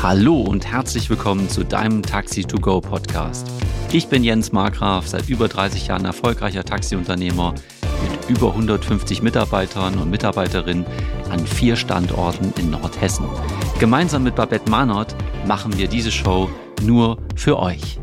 Hallo und herzlich willkommen zu deinem Taxi to Go Podcast. Ich bin Jens Markgraf, seit über 30 Jahren erfolgreicher Taxiunternehmer mit über 150 Mitarbeitern und Mitarbeiterinnen an vier Standorten in Nordhessen. Gemeinsam mit Babette Mahnert machen wir diese Show nur für euch.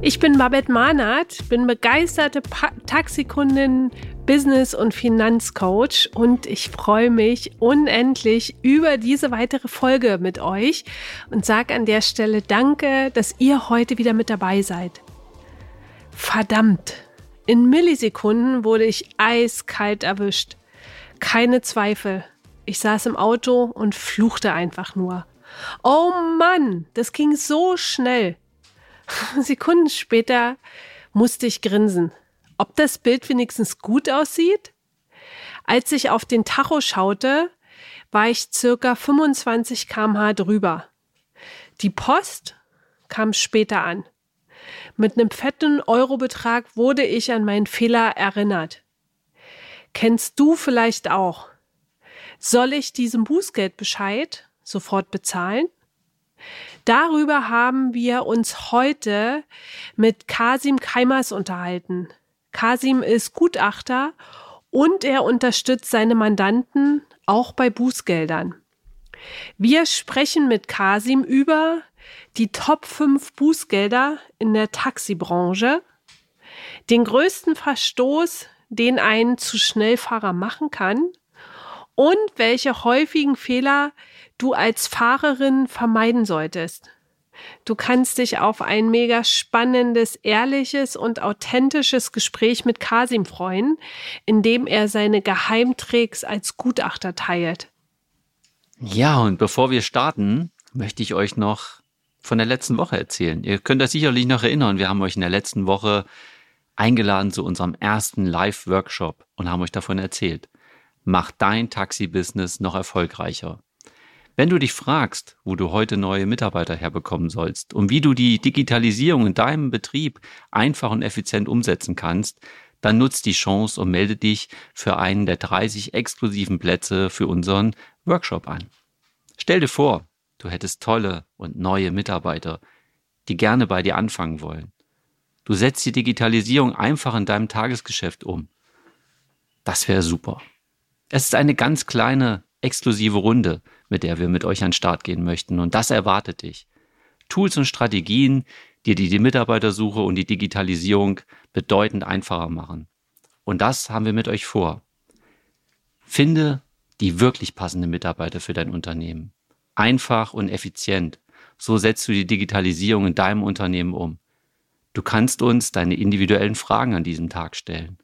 Ich bin Babette Mahnert, bin begeisterte pa Taxikundin, Business- und Finanzcoach und ich freue mich unendlich über diese weitere Folge mit euch und sage an der Stelle Danke, dass ihr heute wieder mit dabei seid. Verdammt, in Millisekunden wurde ich eiskalt erwischt. Keine Zweifel. Ich saß im Auto und fluchte einfach nur. Oh Mann, das ging so schnell. Sekunden später musste ich grinsen ob das Bild wenigstens gut aussieht? Als ich auf den Tacho schaute, war ich circa 25 kmh drüber. Die Post kam später an. Mit einem fetten Eurobetrag wurde ich an meinen Fehler erinnert. Kennst du vielleicht auch? Soll ich diesen Bußgeldbescheid sofort bezahlen? Darüber haben wir uns heute mit Kasim Keimers unterhalten. Kasim ist Gutachter und er unterstützt seine Mandanten auch bei Bußgeldern. Wir sprechen mit Kasim über die Top 5 Bußgelder in der Taxibranche, den größten Verstoß, den ein zu Schnellfahrer machen kann und welche häufigen Fehler du als Fahrerin vermeiden solltest. Du kannst dich auf ein mega spannendes, ehrliches und authentisches Gespräch mit Kasim freuen, in dem er seine Geheimtricks als Gutachter teilt. Ja, und bevor wir starten, möchte ich euch noch von der letzten Woche erzählen. Ihr könnt das sicherlich noch erinnern. Wir haben euch in der letzten Woche eingeladen zu unserem ersten Live-Workshop und haben euch davon erzählt. Mach dein Taxi-Business noch erfolgreicher. Wenn du dich fragst, wo du heute neue Mitarbeiter herbekommen sollst und wie du die Digitalisierung in deinem Betrieb einfach und effizient umsetzen kannst, dann nutzt die Chance und melde dich für einen der 30 exklusiven Plätze für unseren Workshop an. Stell dir vor, du hättest tolle und neue Mitarbeiter, die gerne bei dir anfangen wollen. Du setzt die Digitalisierung einfach in deinem Tagesgeschäft um. Das wäre super. Es ist eine ganz kleine exklusive Runde, mit der wir mit euch an den Start gehen möchten. Und das erwartet dich. Tools und Strategien, die die Mitarbeitersuche und die Digitalisierung bedeutend einfacher machen. Und das haben wir mit euch vor. Finde die wirklich passende Mitarbeiter für dein Unternehmen. Einfach und effizient. So setzt du die Digitalisierung in deinem Unternehmen um. Du kannst uns deine individuellen Fragen an diesem Tag stellen.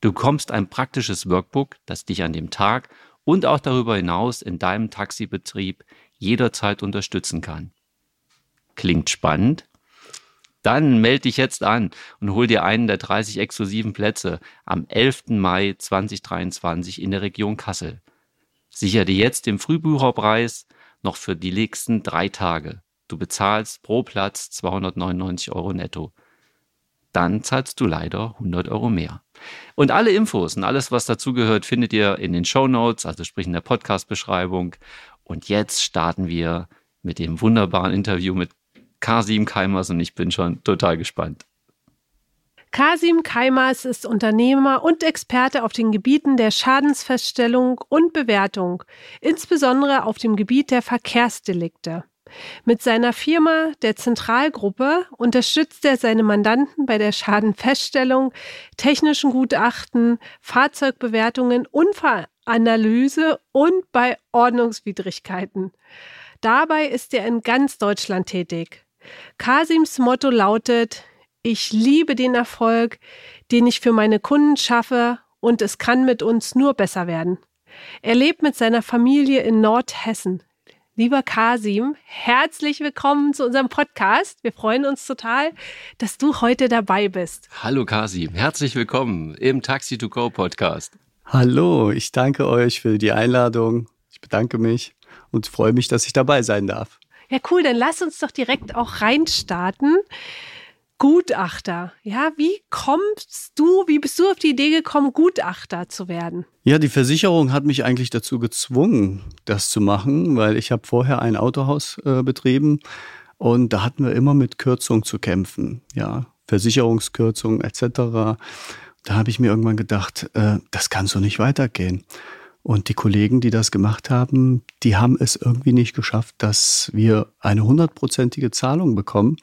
Du bekommst ein praktisches Workbook, das dich an dem Tag und auch darüber hinaus in deinem Taxibetrieb jederzeit unterstützen kann. Klingt spannend? Dann melde dich jetzt an und hol dir einen der 30 exklusiven Plätze am 11. Mai 2023 in der Region Kassel. Sicher dir jetzt den Frühbucherpreis noch für die nächsten drei Tage. Du bezahlst pro Platz 299 Euro netto. Dann zahlst du leider 100 Euro mehr. Und alle Infos und alles, was dazugehört, findet ihr in den Show Notes, also sprich in der Podcast-Beschreibung. Und jetzt starten wir mit dem wunderbaren Interview mit Kasim Keimers und ich bin schon total gespannt. Kasim Keimers ist Unternehmer und Experte auf den Gebieten der Schadensfeststellung und Bewertung, insbesondere auf dem Gebiet der Verkehrsdelikte. Mit seiner Firma, der Zentralgruppe, unterstützt er seine Mandanten bei der Schadenfeststellung, technischen Gutachten, Fahrzeugbewertungen, Unfallanalyse und bei Ordnungswidrigkeiten. Dabei ist er in ganz Deutschland tätig. Kasims Motto lautet, ich liebe den Erfolg, den ich für meine Kunden schaffe und es kann mit uns nur besser werden. Er lebt mit seiner Familie in Nordhessen. Lieber Kasim, herzlich willkommen zu unserem Podcast. Wir freuen uns total, dass du heute dabei bist. Hallo Kasim, herzlich willkommen im Taxi to Go Podcast. Hallo, ich danke euch für die Einladung. Ich bedanke mich und freue mich, dass ich dabei sein darf. Ja, cool, dann lass uns doch direkt auch reinstarten. Gutachter. Ja, wie kommst du, wie bist du auf die Idee gekommen, Gutachter zu werden? Ja, die Versicherung hat mich eigentlich dazu gezwungen, das zu machen, weil ich habe vorher ein Autohaus äh, betrieben und da hatten wir immer mit Kürzung zu kämpfen. Ja, Versicherungskürzung etc. Da habe ich mir irgendwann gedacht, äh, das kann so nicht weitergehen. Und die Kollegen, die das gemacht haben, die haben es irgendwie nicht geschafft, dass wir eine hundertprozentige Zahlung bekommen.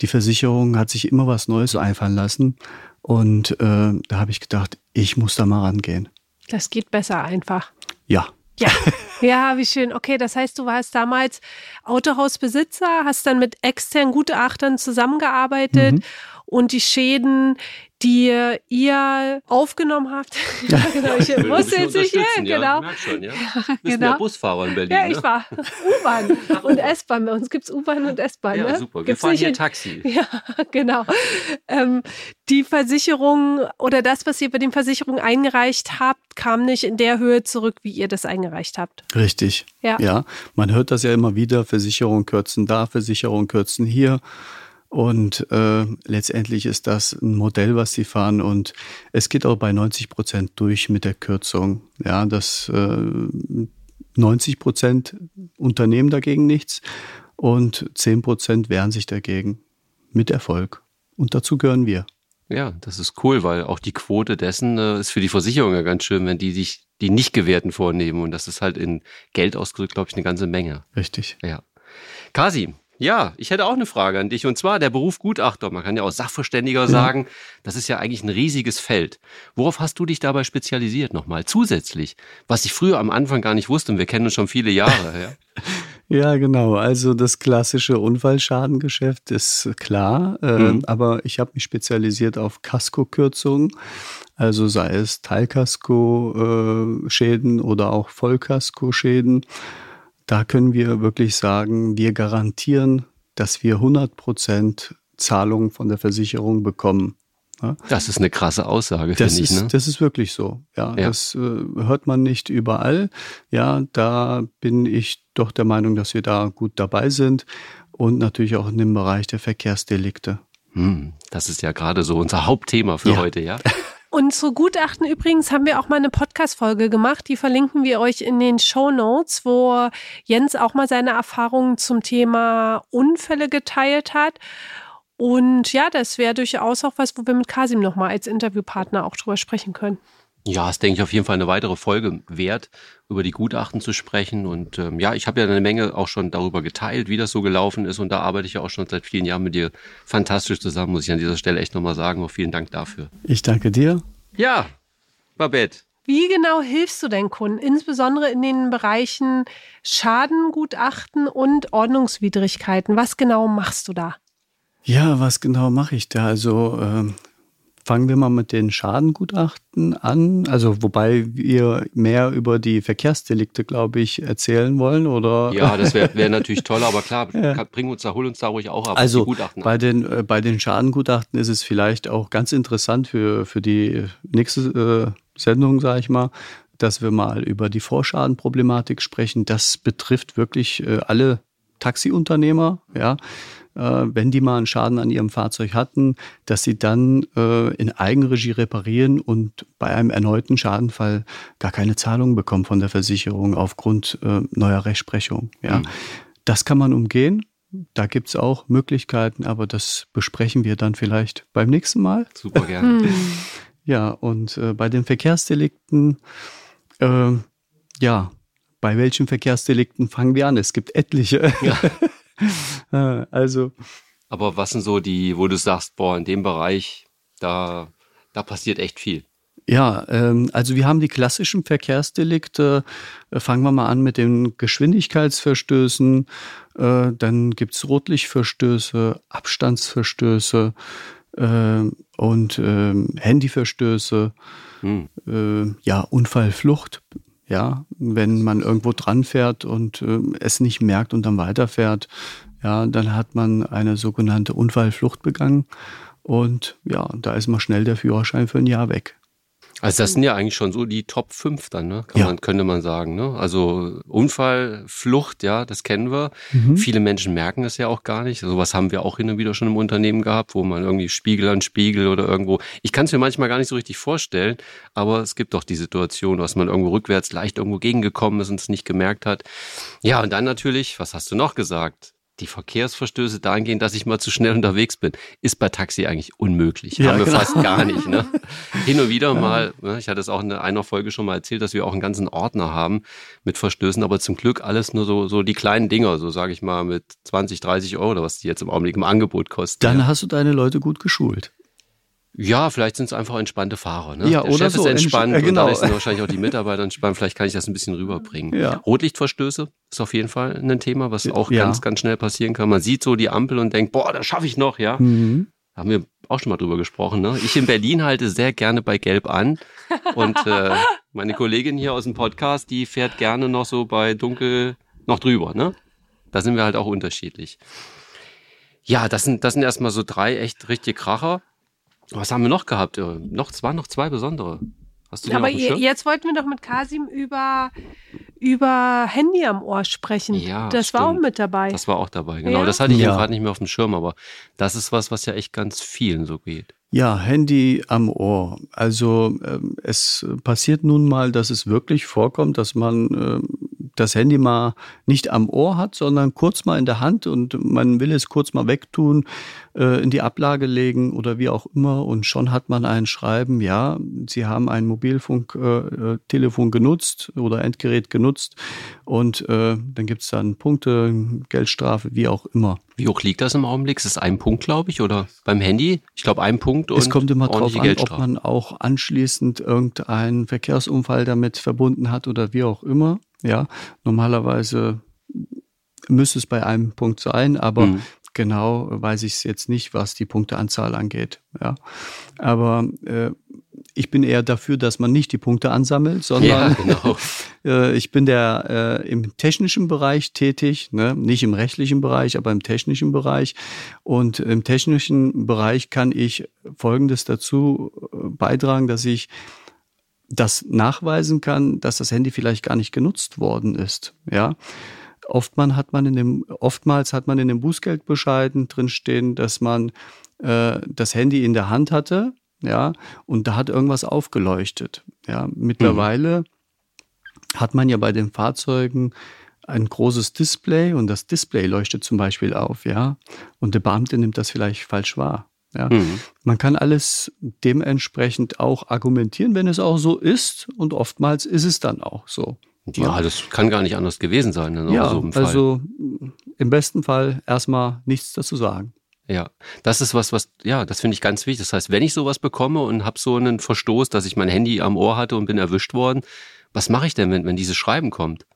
Die Versicherung hat sich immer was Neues einfallen lassen. Und äh, da habe ich gedacht, ich muss da mal rangehen. Das geht besser einfach. Ja. Ja, ja, wie schön. Okay, das heißt, du warst damals Autohausbesitzer, hast dann mit externen Gutachtern zusammengearbeitet mhm. Und die Schäden, die ihr aufgenommen habt. Ja, genau. Ich muss jetzt nicht, ja, genau. Ja, schon, ja. Du bist genau. Busfahrer in Berlin. Ja, ich ne? war U-Bahn und S-Bahn. Bei uns gibt es U-Bahn und S-Bahn. Ja, ne? super. Wir gibt's fahren hier Taxi. Ja, genau. Ähm, die Versicherung oder das, was ihr bei den Versicherungen eingereicht habt, kam nicht in der Höhe zurück, wie ihr das eingereicht habt. Richtig. Ja. ja. Man hört das ja immer wieder. Versicherung kürzen da, Versicherung kürzen hier. Und äh, letztendlich ist das ein Modell, was sie fahren. Und es geht auch bei 90 Prozent durch mit der Kürzung. Ja, das äh, 90 Prozent unternehmen dagegen nichts und 10 Prozent wehren sich dagegen mit Erfolg. Und dazu gehören wir. Ja, das ist cool, weil auch die Quote dessen äh, ist für die Versicherung ja ganz schön, wenn die sich die nicht gewährten vornehmen. Und das ist halt in Geld ausgedrückt, glaube ich, eine ganze Menge. Richtig. Ja. Kasi, ja, ich hätte auch eine Frage an dich. Und zwar der Beruf Gutachter. Man kann ja auch Sachverständiger ja. sagen. Das ist ja eigentlich ein riesiges Feld. Worauf hast du dich dabei spezialisiert nochmal? Zusätzlich. Was ich früher am Anfang gar nicht wusste. Und wir kennen uns schon viele Jahre. Ja. ja, genau. Also das klassische Unfallschadengeschäft ist klar. Äh, mhm. Aber ich habe mich spezialisiert auf Kaskokürzungen. Also sei es Teilkasko-Schäden oder auch Vollkasko-Schäden. Da können wir wirklich sagen, wir garantieren, dass wir 100 Prozent Zahlungen von der Versicherung bekommen. Ja? Das ist eine krasse Aussage, finde ich. Ne? Das ist wirklich so. Ja, ja. das äh, hört man nicht überall. Ja, da bin ich doch der Meinung, dass wir da gut dabei sind und natürlich auch in dem Bereich der Verkehrsdelikte. Hm, das ist ja gerade so unser Hauptthema für ja. heute, ja? Und zu Gutachten übrigens haben wir auch mal eine Podcast-Folge gemacht. Die verlinken wir euch in den Show Notes, wo Jens auch mal seine Erfahrungen zum Thema Unfälle geteilt hat. Und ja, das wäre durchaus auch was, wo wir mit Kasim nochmal als Interviewpartner auch drüber sprechen können. Ja, es denke ich auf jeden Fall eine weitere Folge wert, über die Gutachten zu sprechen. Und ähm, ja, ich habe ja eine Menge auch schon darüber geteilt, wie das so gelaufen ist. Und da arbeite ich ja auch schon seit vielen Jahren mit dir fantastisch zusammen, muss ich an dieser Stelle echt nochmal sagen. Auch vielen Dank dafür. Ich danke dir. Ja, Babette. Wie genau hilfst du deinen Kunden, insbesondere in den Bereichen Schadengutachten und Ordnungswidrigkeiten? Was genau machst du da? Ja, was genau mache ich da? Also ähm, Fangen wir mal mit den Schadengutachten an. Also, wobei wir mehr über die Verkehrsdelikte, glaube ich, erzählen wollen, oder? Ja, das wäre wär natürlich toll, aber klar, ja. bring uns da, hol uns da ruhig auch ab. Also, bei den, äh, bei den Schadengutachten ist es vielleicht auch ganz interessant für, für die nächste äh, Sendung, sage ich mal, dass wir mal über die Vorschadenproblematik sprechen. Das betrifft wirklich äh, alle Taxiunternehmer, ja wenn die mal einen Schaden an ihrem Fahrzeug hatten, dass sie dann äh, in Eigenregie reparieren und bei einem erneuten Schadenfall gar keine Zahlung bekommen von der Versicherung aufgrund äh, neuer Rechtsprechung. Ja. Mhm. Das kann man umgehen. Da gibt es auch Möglichkeiten, aber das besprechen wir dann vielleicht beim nächsten Mal. Super gerne. Hm. ja, und äh, bei den Verkehrsdelikten, äh, ja, bei welchen Verkehrsdelikten fangen wir an? Es gibt etliche. Ja. Äh, also. Aber was sind so die, wo du sagst, boah, in dem Bereich, da, da passiert echt viel? Ja, ähm, also wir haben die klassischen Verkehrsdelikte. Äh, fangen wir mal an mit den Geschwindigkeitsverstößen. Äh, dann gibt es Rotlichtverstöße, Abstandsverstöße äh, und ähm, Handyverstöße. Hm. Ja, Unfallflucht ja, wenn man irgendwo dran fährt und äh, es nicht merkt und dann weiterfährt, ja, dann hat man eine sogenannte Unfallflucht begangen und ja, da ist mal schnell der Führerschein für ein Jahr weg. Also das sind ja eigentlich schon so die Top 5 dann, ne? Kann Ja. man, könnte man sagen. Ne? Also Unfall, Flucht, ja, das kennen wir. Mhm. Viele Menschen merken es ja auch gar nicht. Sowas haben wir auch hin und wieder schon im Unternehmen gehabt, wo man irgendwie Spiegel an Spiegel oder irgendwo. Ich kann es mir manchmal gar nicht so richtig vorstellen, aber es gibt doch die Situation, dass man irgendwo rückwärts leicht irgendwo gegengekommen ist und es nicht gemerkt hat. Ja, und dann natürlich, was hast du noch gesagt? Die Verkehrsverstöße dahingehend, dass ich mal zu schnell unterwegs bin, ist bei Taxi eigentlich unmöglich. Ja, haben wir genau. fast gar nicht. Ne? Hin und wieder mal, ne, ich hatte es auch in einer Folge schon mal erzählt, dass wir auch einen ganzen Ordner haben mit Verstößen, aber zum Glück alles nur so, so die kleinen Dinger, so sage ich mal mit 20, 30 Euro, oder was die jetzt im Augenblick im Angebot kosten. Dann ja. hast du deine Leute gut geschult. Ja, vielleicht sind es einfach entspannte Fahrer. Ne? Ja, Der oder Chef so, ist entspannt entsch- genau. und dadurch sind wahrscheinlich auch die Mitarbeiter entspannt. Vielleicht kann ich das ein bisschen rüberbringen. Ja. Rotlichtverstöße ist auf jeden Fall ein Thema, was auch Ja. ganz, ganz schnell passieren kann. Man sieht so die Ampel und denkt, boah, das schaffe ich noch, ja. Mhm. Da haben wir auch schon mal drüber gesprochen. Ne? Ich in Berlin halte sehr gerne bei Gelb an. Und äh, meine Kollegin hier aus dem Podcast, die fährt gerne noch so bei Dunkel noch drüber. Ne? Da sind wir halt auch unterschiedlich. Ja, das sind, das sind erstmal so drei echt richtige Kracher. Was haben wir noch gehabt? Noch, es waren noch zwei besondere. Hast du Aber Schirm? jetzt wollten wir doch mit Kasim über, über Handy am Ohr sprechen. Ja, das war auch stimmt. mit dabei. Das war auch dabei, genau. Ja? Das hatte ich Ja. gerade nicht mehr auf dem Schirm, aber das ist was, was ja echt ganz vielen so geht. Ja, Handy am Ohr. Also ähm, es passiert nun mal, dass es wirklich vorkommt, dass man ähm, das Handy mal nicht am Ohr hat, sondern kurz mal in der Hand und man will es kurz mal wegtun, äh, in die Ablage legen oder wie auch immer und schon hat man ein Schreiben, ja, Sie haben ein Mobilfunktelefon äh, Telefon genutzt oder Endgerät genutzt und äh, dann gibt's dann Punkte, Geldstrafe, wie auch immer. Wie hoch liegt das im Augenblick? Ist es ein Punkt, glaube ich, oder beim Handy? Ich glaube, ein Punkt und Es kommt immer drauf an, ob man auch anschließend irgendeinen Verkehrsunfall damit verbunden hat oder wie auch immer. Ja, normalerweise müsste es bei einem Punkt sein, aber Mhm. genau weiß ich es jetzt nicht, was die Punkteanzahl angeht. Ja, aber äh, ich bin eher dafür, dass man nicht die Punkte ansammelt, Ja, sondern genau. äh, ich bin der äh, im technischen Bereich tätig, ne? nicht im rechtlichen Bereich, aber im technischen Bereich. Und im technischen Bereich kann ich Folgendes dazu äh, beitragen, dass ich das nachweisen kann, dass das Handy vielleicht gar nicht genutzt worden ist. Ja. Oftmals hat man in dem, oftmals hat man in den Bußgeldbescheiden drinstehen, dass man äh, das Handy in der Hand hatte, ja, und da hat irgendwas aufgeleuchtet. Ja, mittlerweile hat man ja bei den Fahrzeugen ein großes Display und das Display leuchtet zum Beispiel auf, ja, und der Beamte nimmt das vielleicht falsch wahr. Ja. Mhm. Man kann alles dementsprechend auch argumentieren, wenn es auch so ist, und oftmals ist es dann auch so. Ja, das kann gar nicht anders gewesen sein in Ja, so also im besten Fall erstmal nichts dazu sagen. Ja, das ist was, was, ja, das finde ich ganz wichtig. Das heißt, wenn ich sowas bekomme und habe so einen Verstoß, dass ich mein Handy am Ohr hatte und bin erwischt worden, was mache ich denn, wenn, wenn dieses Schreiben kommt?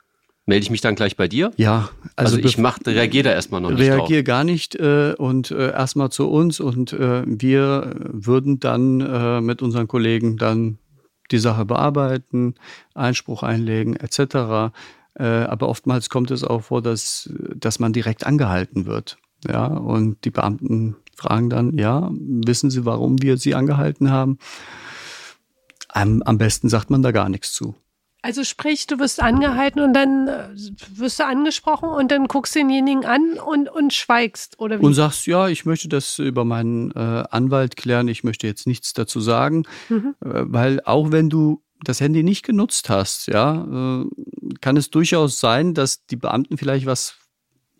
Melde ich mich dann gleich bei dir? Ja, Also, also, ich mach, reagiere da erstmal noch nicht reagiere gar nicht äh, und äh, erstmal zu uns und äh, wir würden dann äh, mit unseren Kollegen dann die Sache bearbeiten, Einspruch einlegen etc. Äh, aber oftmals kommt es auch vor, dass, dass man direkt angehalten wird. Ja, und die Beamten fragen dann, ja, wissen Sie, warum wir Sie angehalten haben? Am, am besten sagt man da gar nichts zu. Also sprich, du wirst angehalten und dann äh, wirst du angesprochen und dann guckst du denjenigen an und, und schweigst, oder wie? Und sagst, ja, ich möchte das über meinen äh, Anwalt klären, ich möchte jetzt nichts dazu sagen, Mhm. äh, weil auch wenn du das Handy nicht genutzt hast, ja, äh, kann es durchaus sein, dass die Beamten vielleicht was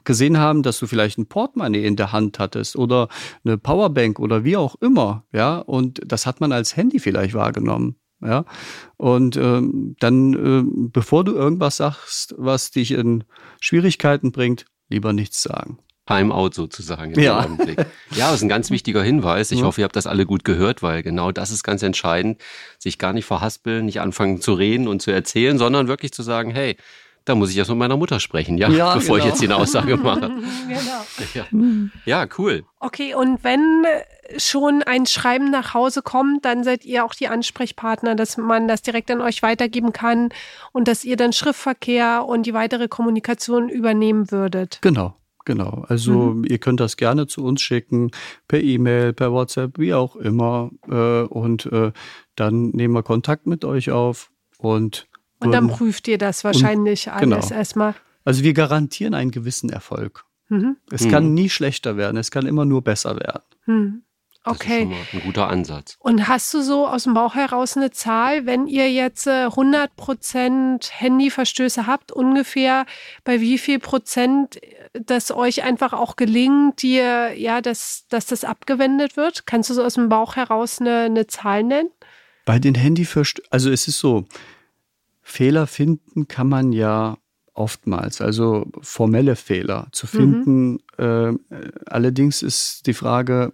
gesehen haben, dass du vielleicht ein Portemonnaie in der Hand hattest oder eine Powerbank oder wie auch immer, ja, und das hat man als Handy vielleicht wahrgenommen. Ja, und ähm, dann, äh, bevor du irgendwas sagst, was dich in Schwierigkeiten bringt, lieber nichts sagen. Timeout sozusagen. im Ja. Augenblick. Ja, das ist ein ganz wichtiger Hinweis. Ich Ja. hoffe, ihr habt das alle gut gehört, weil genau das ist ganz entscheidend. Sich gar nicht verhaspeln, nicht anfangen zu reden und zu erzählen, sondern wirklich zu sagen, hey, da muss ich erst mit meiner Mutter sprechen, ja, Ja, bevor ich genau. jetzt hier eine Aussage mache. genau. Ja, ja cool. Okay, und wenn schon ein Schreiben nach Hause kommt, dann seid ihr auch die Ansprechpartner, dass man das direkt an euch weitergeben kann und dass ihr dann Schriftverkehr und die weitere Kommunikation übernehmen würdet. Genau, Genau, also mhm. ihr könnt das gerne zu uns schicken, per E-Mail, per WhatsApp, wie auch immer. Äh, und äh, dann nehmen wir Kontakt mit euch auf und. Und dann prüft ihr das wahrscheinlich und, alles genau. erstmal. Also wir garantieren einen gewissen Erfolg. Mhm. Es kann mhm. nie schlechter werden, es kann immer nur besser werden. Mhm. Das okay. ist schon mal ein guter Ansatz. Und hast du so aus dem Bauch heraus eine Zahl, wenn ihr jetzt 100 äh, Prozent Handyverstöße habt, ungefähr bei wie viel Prozent das euch einfach auch gelingt, dir, ja, dass, dass das abgewendet wird? Kannst du so aus dem Bauch heraus eine, eine Zahl nennen? Bei den Handyverstößen, also es ist so, Fehler finden kann man ja oftmals, also formelle Fehler zu finden. Mhm. Äh, allerdings ist die Frage,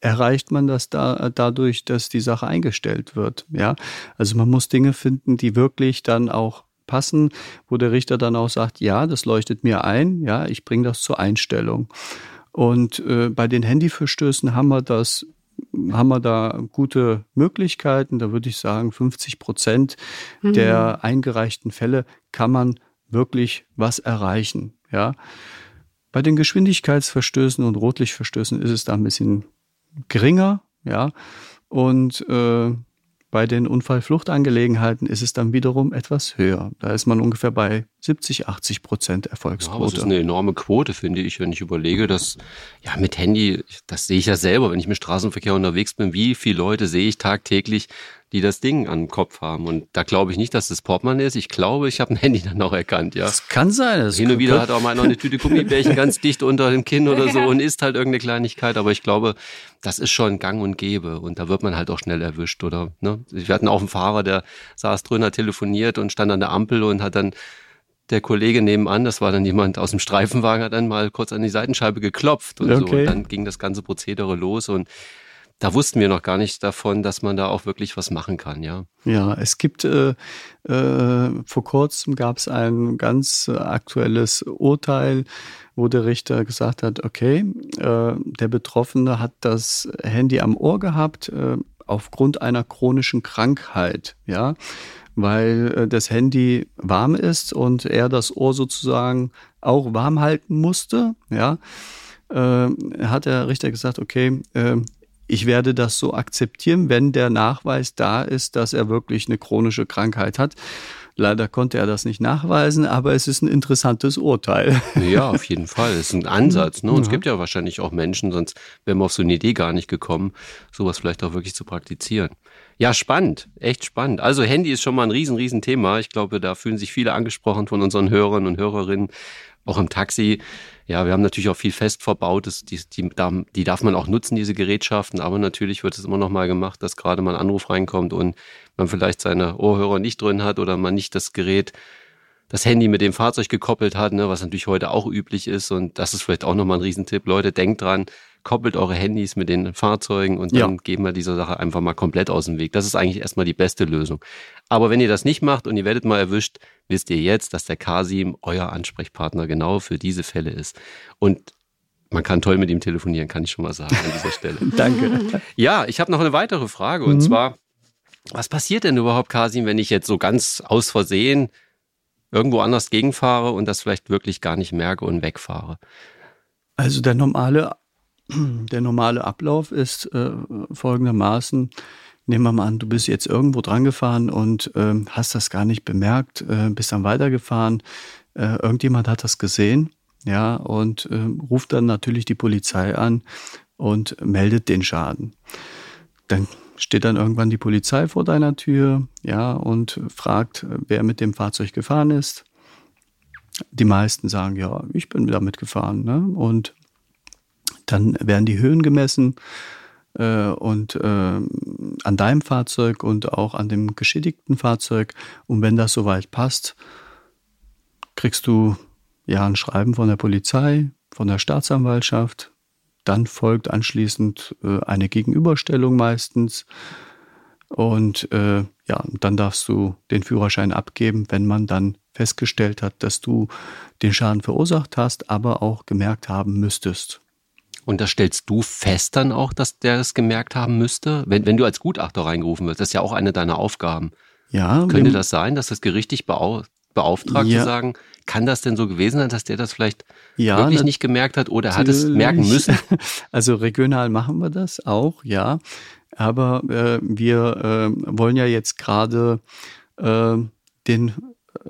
erreicht man das da, dadurch, dass die Sache eingestellt wird. Ja, also man muss Dinge finden, die wirklich dann auch passen, wo der Richter dann auch sagt, ja, das leuchtet mir ein, ja, ich bringe das zur Einstellung. Und äh, bei den Handyverstößen haben wir das haben wir da gute Möglichkeiten. Da würde ich sagen, 50 Prozent mhm. der eingereichten Fälle kann man wirklich was erreichen. Ja. Bei den Geschwindigkeitsverstößen und Rotlichtverstößen ist es da ein bisschen geringer, ja. Und äh, bei den Unfallfluchtangelegenheiten ist es dann wiederum etwas höher. Da ist man ungefähr bei 70, 80 Prozent Erfolgsquote. Ja, das ist eine enorme Quote, finde ich, wenn ich überlege, dass ja mit Handy, das sehe ich ja selber, wenn ich im Straßenverkehr unterwegs bin, wie viele Leute sehe ich tagtäglich, die das Ding an den Kopf haben. Und da glaube ich nicht, dass das Portemonnaie ist. Ich glaube, ich habe ein Handy dann auch erkannt, ja. Das kann sein. Das Hin und wieder hat auch mal noch eine Tüte Gummibärchen ganz dicht unter dem Kinn oder so und isst halt irgendeine Kleinigkeit. Aber ich glaube, das ist schon gang und gäbe. Und da wird man halt auch schnell erwischt, oder? Ne? Wir hatten auch einen Fahrer, der saß drin, hat telefoniert und stand an der Ampel und hat dann der Kollege nebenan, das war dann jemand aus dem Streifenwagen, hat dann mal kurz an die Seitenscheibe geklopft und okay. so. Und dann ging das ganze Prozedere los und da wussten wir noch gar nicht davon, dass man da auch wirklich was machen kann, ja. Ja, es gibt äh, äh, vor kurzem gab es ein ganz äh, aktuelles Urteil, wo der Richter gesagt hat, okay, äh, der Betroffene hat das Handy am Ohr gehabt äh, aufgrund einer chronischen Krankheit, ja, weil äh, das Handy warm ist und er das Ohr sozusagen auch warm halten musste, ja. hat der Richter gesagt, okay, ich werde das so akzeptieren, wenn der Nachweis da ist, dass er wirklich eine chronische Krankheit hat. Leider konnte er das nicht nachweisen, aber es ist ein interessantes Urteil. Ja, auf jeden Fall. Es ist ein Ansatz. Ne? Und ja. es gibt ja wahrscheinlich auch Menschen, sonst wären wir auf so eine Idee gar nicht gekommen, sowas vielleicht auch wirklich zu praktizieren. Ja, spannend, echt spannend. Also Handy ist schon mal ein riesen, riesen Thema. Ich glaube, da fühlen sich viele angesprochen von unseren Hörern und Hörerinnen, auch im Taxi. Ja, wir haben natürlich auch viel fest verbaut. Das, die, die, die darf man auch nutzen, diese Gerätschaften. Aber natürlich wird es immer noch mal gemacht, dass gerade mal ein Anruf reinkommt und man vielleicht seine Ohrhörer nicht drin hat oder man nicht das Gerät, das Handy mit dem Fahrzeug gekoppelt hat, ne, was natürlich heute auch üblich ist. Und das ist vielleicht auch nochmal ein Riesentipp. Leute, denkt dran, koppelt eure Handys mit den Fahrzeugen und dann ja. geben wir dieser Sache einfach mal komplett aus dem Weg. Das ist eigentlich erstmal die beste Lösung. Aber wenn ihr das nicht macht und ihr werdet mal erwischt, wisst ihr jetzt, dass der K7 euer Ansprechpartner genau für diese Fälle ist. Und man kann toll mit ihm telefonieren, kann ich schon mal sagen an dieser Stelle. Danke. Ja, ich habe noch eine weitere Frage und mhm. zwar, was passiert denn überhaupt, Kasim, wenn ich jetzt so ganz aus Versehen irgendwo anders gegenfahre und das vielleicht wirklich gar nicht merke und wegfahre? Also der normale der normale Ablauf ist äh, folgendermaßen. Nehmen wir mal an, du bist jetzt irgendwo dran gefahren und äh, hast das gar nicht bemerkt, äh, bist dann weitergefahren. Äh, irgendjemand hat das gesehen, ja, und äh, ruft dann natürlich die Polizei an und meldet den Schaden. Dann steht dann irgendwann die Polizei vor deiner Tür, ja, und fragt, wer mit dem Fahrzeug gefahren ist. Die meisten sagen, ja, ich bin damit gefahren, ne? Und dann werden die Höhen gemessen äh, und äh, an deinem Fahrzeug und auch an dem geschädigten Fahrzeug. Und wenn das soweit passt, kriegst du ja ein Schreiben von der Polizei, von der Staatsanwaltschaft. Dann folgt anschließend äh, eine Gegenüberstellung meistens. Und äh, ja, dann darfst du den Führerschein abgeben, wenn man dann festgestellt hat, dass du den Schaden verursacht hast, aber auch gemerkt haben müsstest. Und da stellst du fest dann auch, dass der es gemerkt haben müsste, wenn, wenn du als Gutachter reingerufen wirst. Das ist ja auch eine deiner Aufgaben. Ja. Könnte das sein, dass das gerichtlich beauftragt Ja. zu sagen, kann das denn so gewesen sein, dass der das vielleicht Ja, wirklich nicht gemerkt hat oder hat es merken müssen? Also regional machen wir das auch, ja. Aber äh, wir äh, wollen ja jetzt gerade äh, den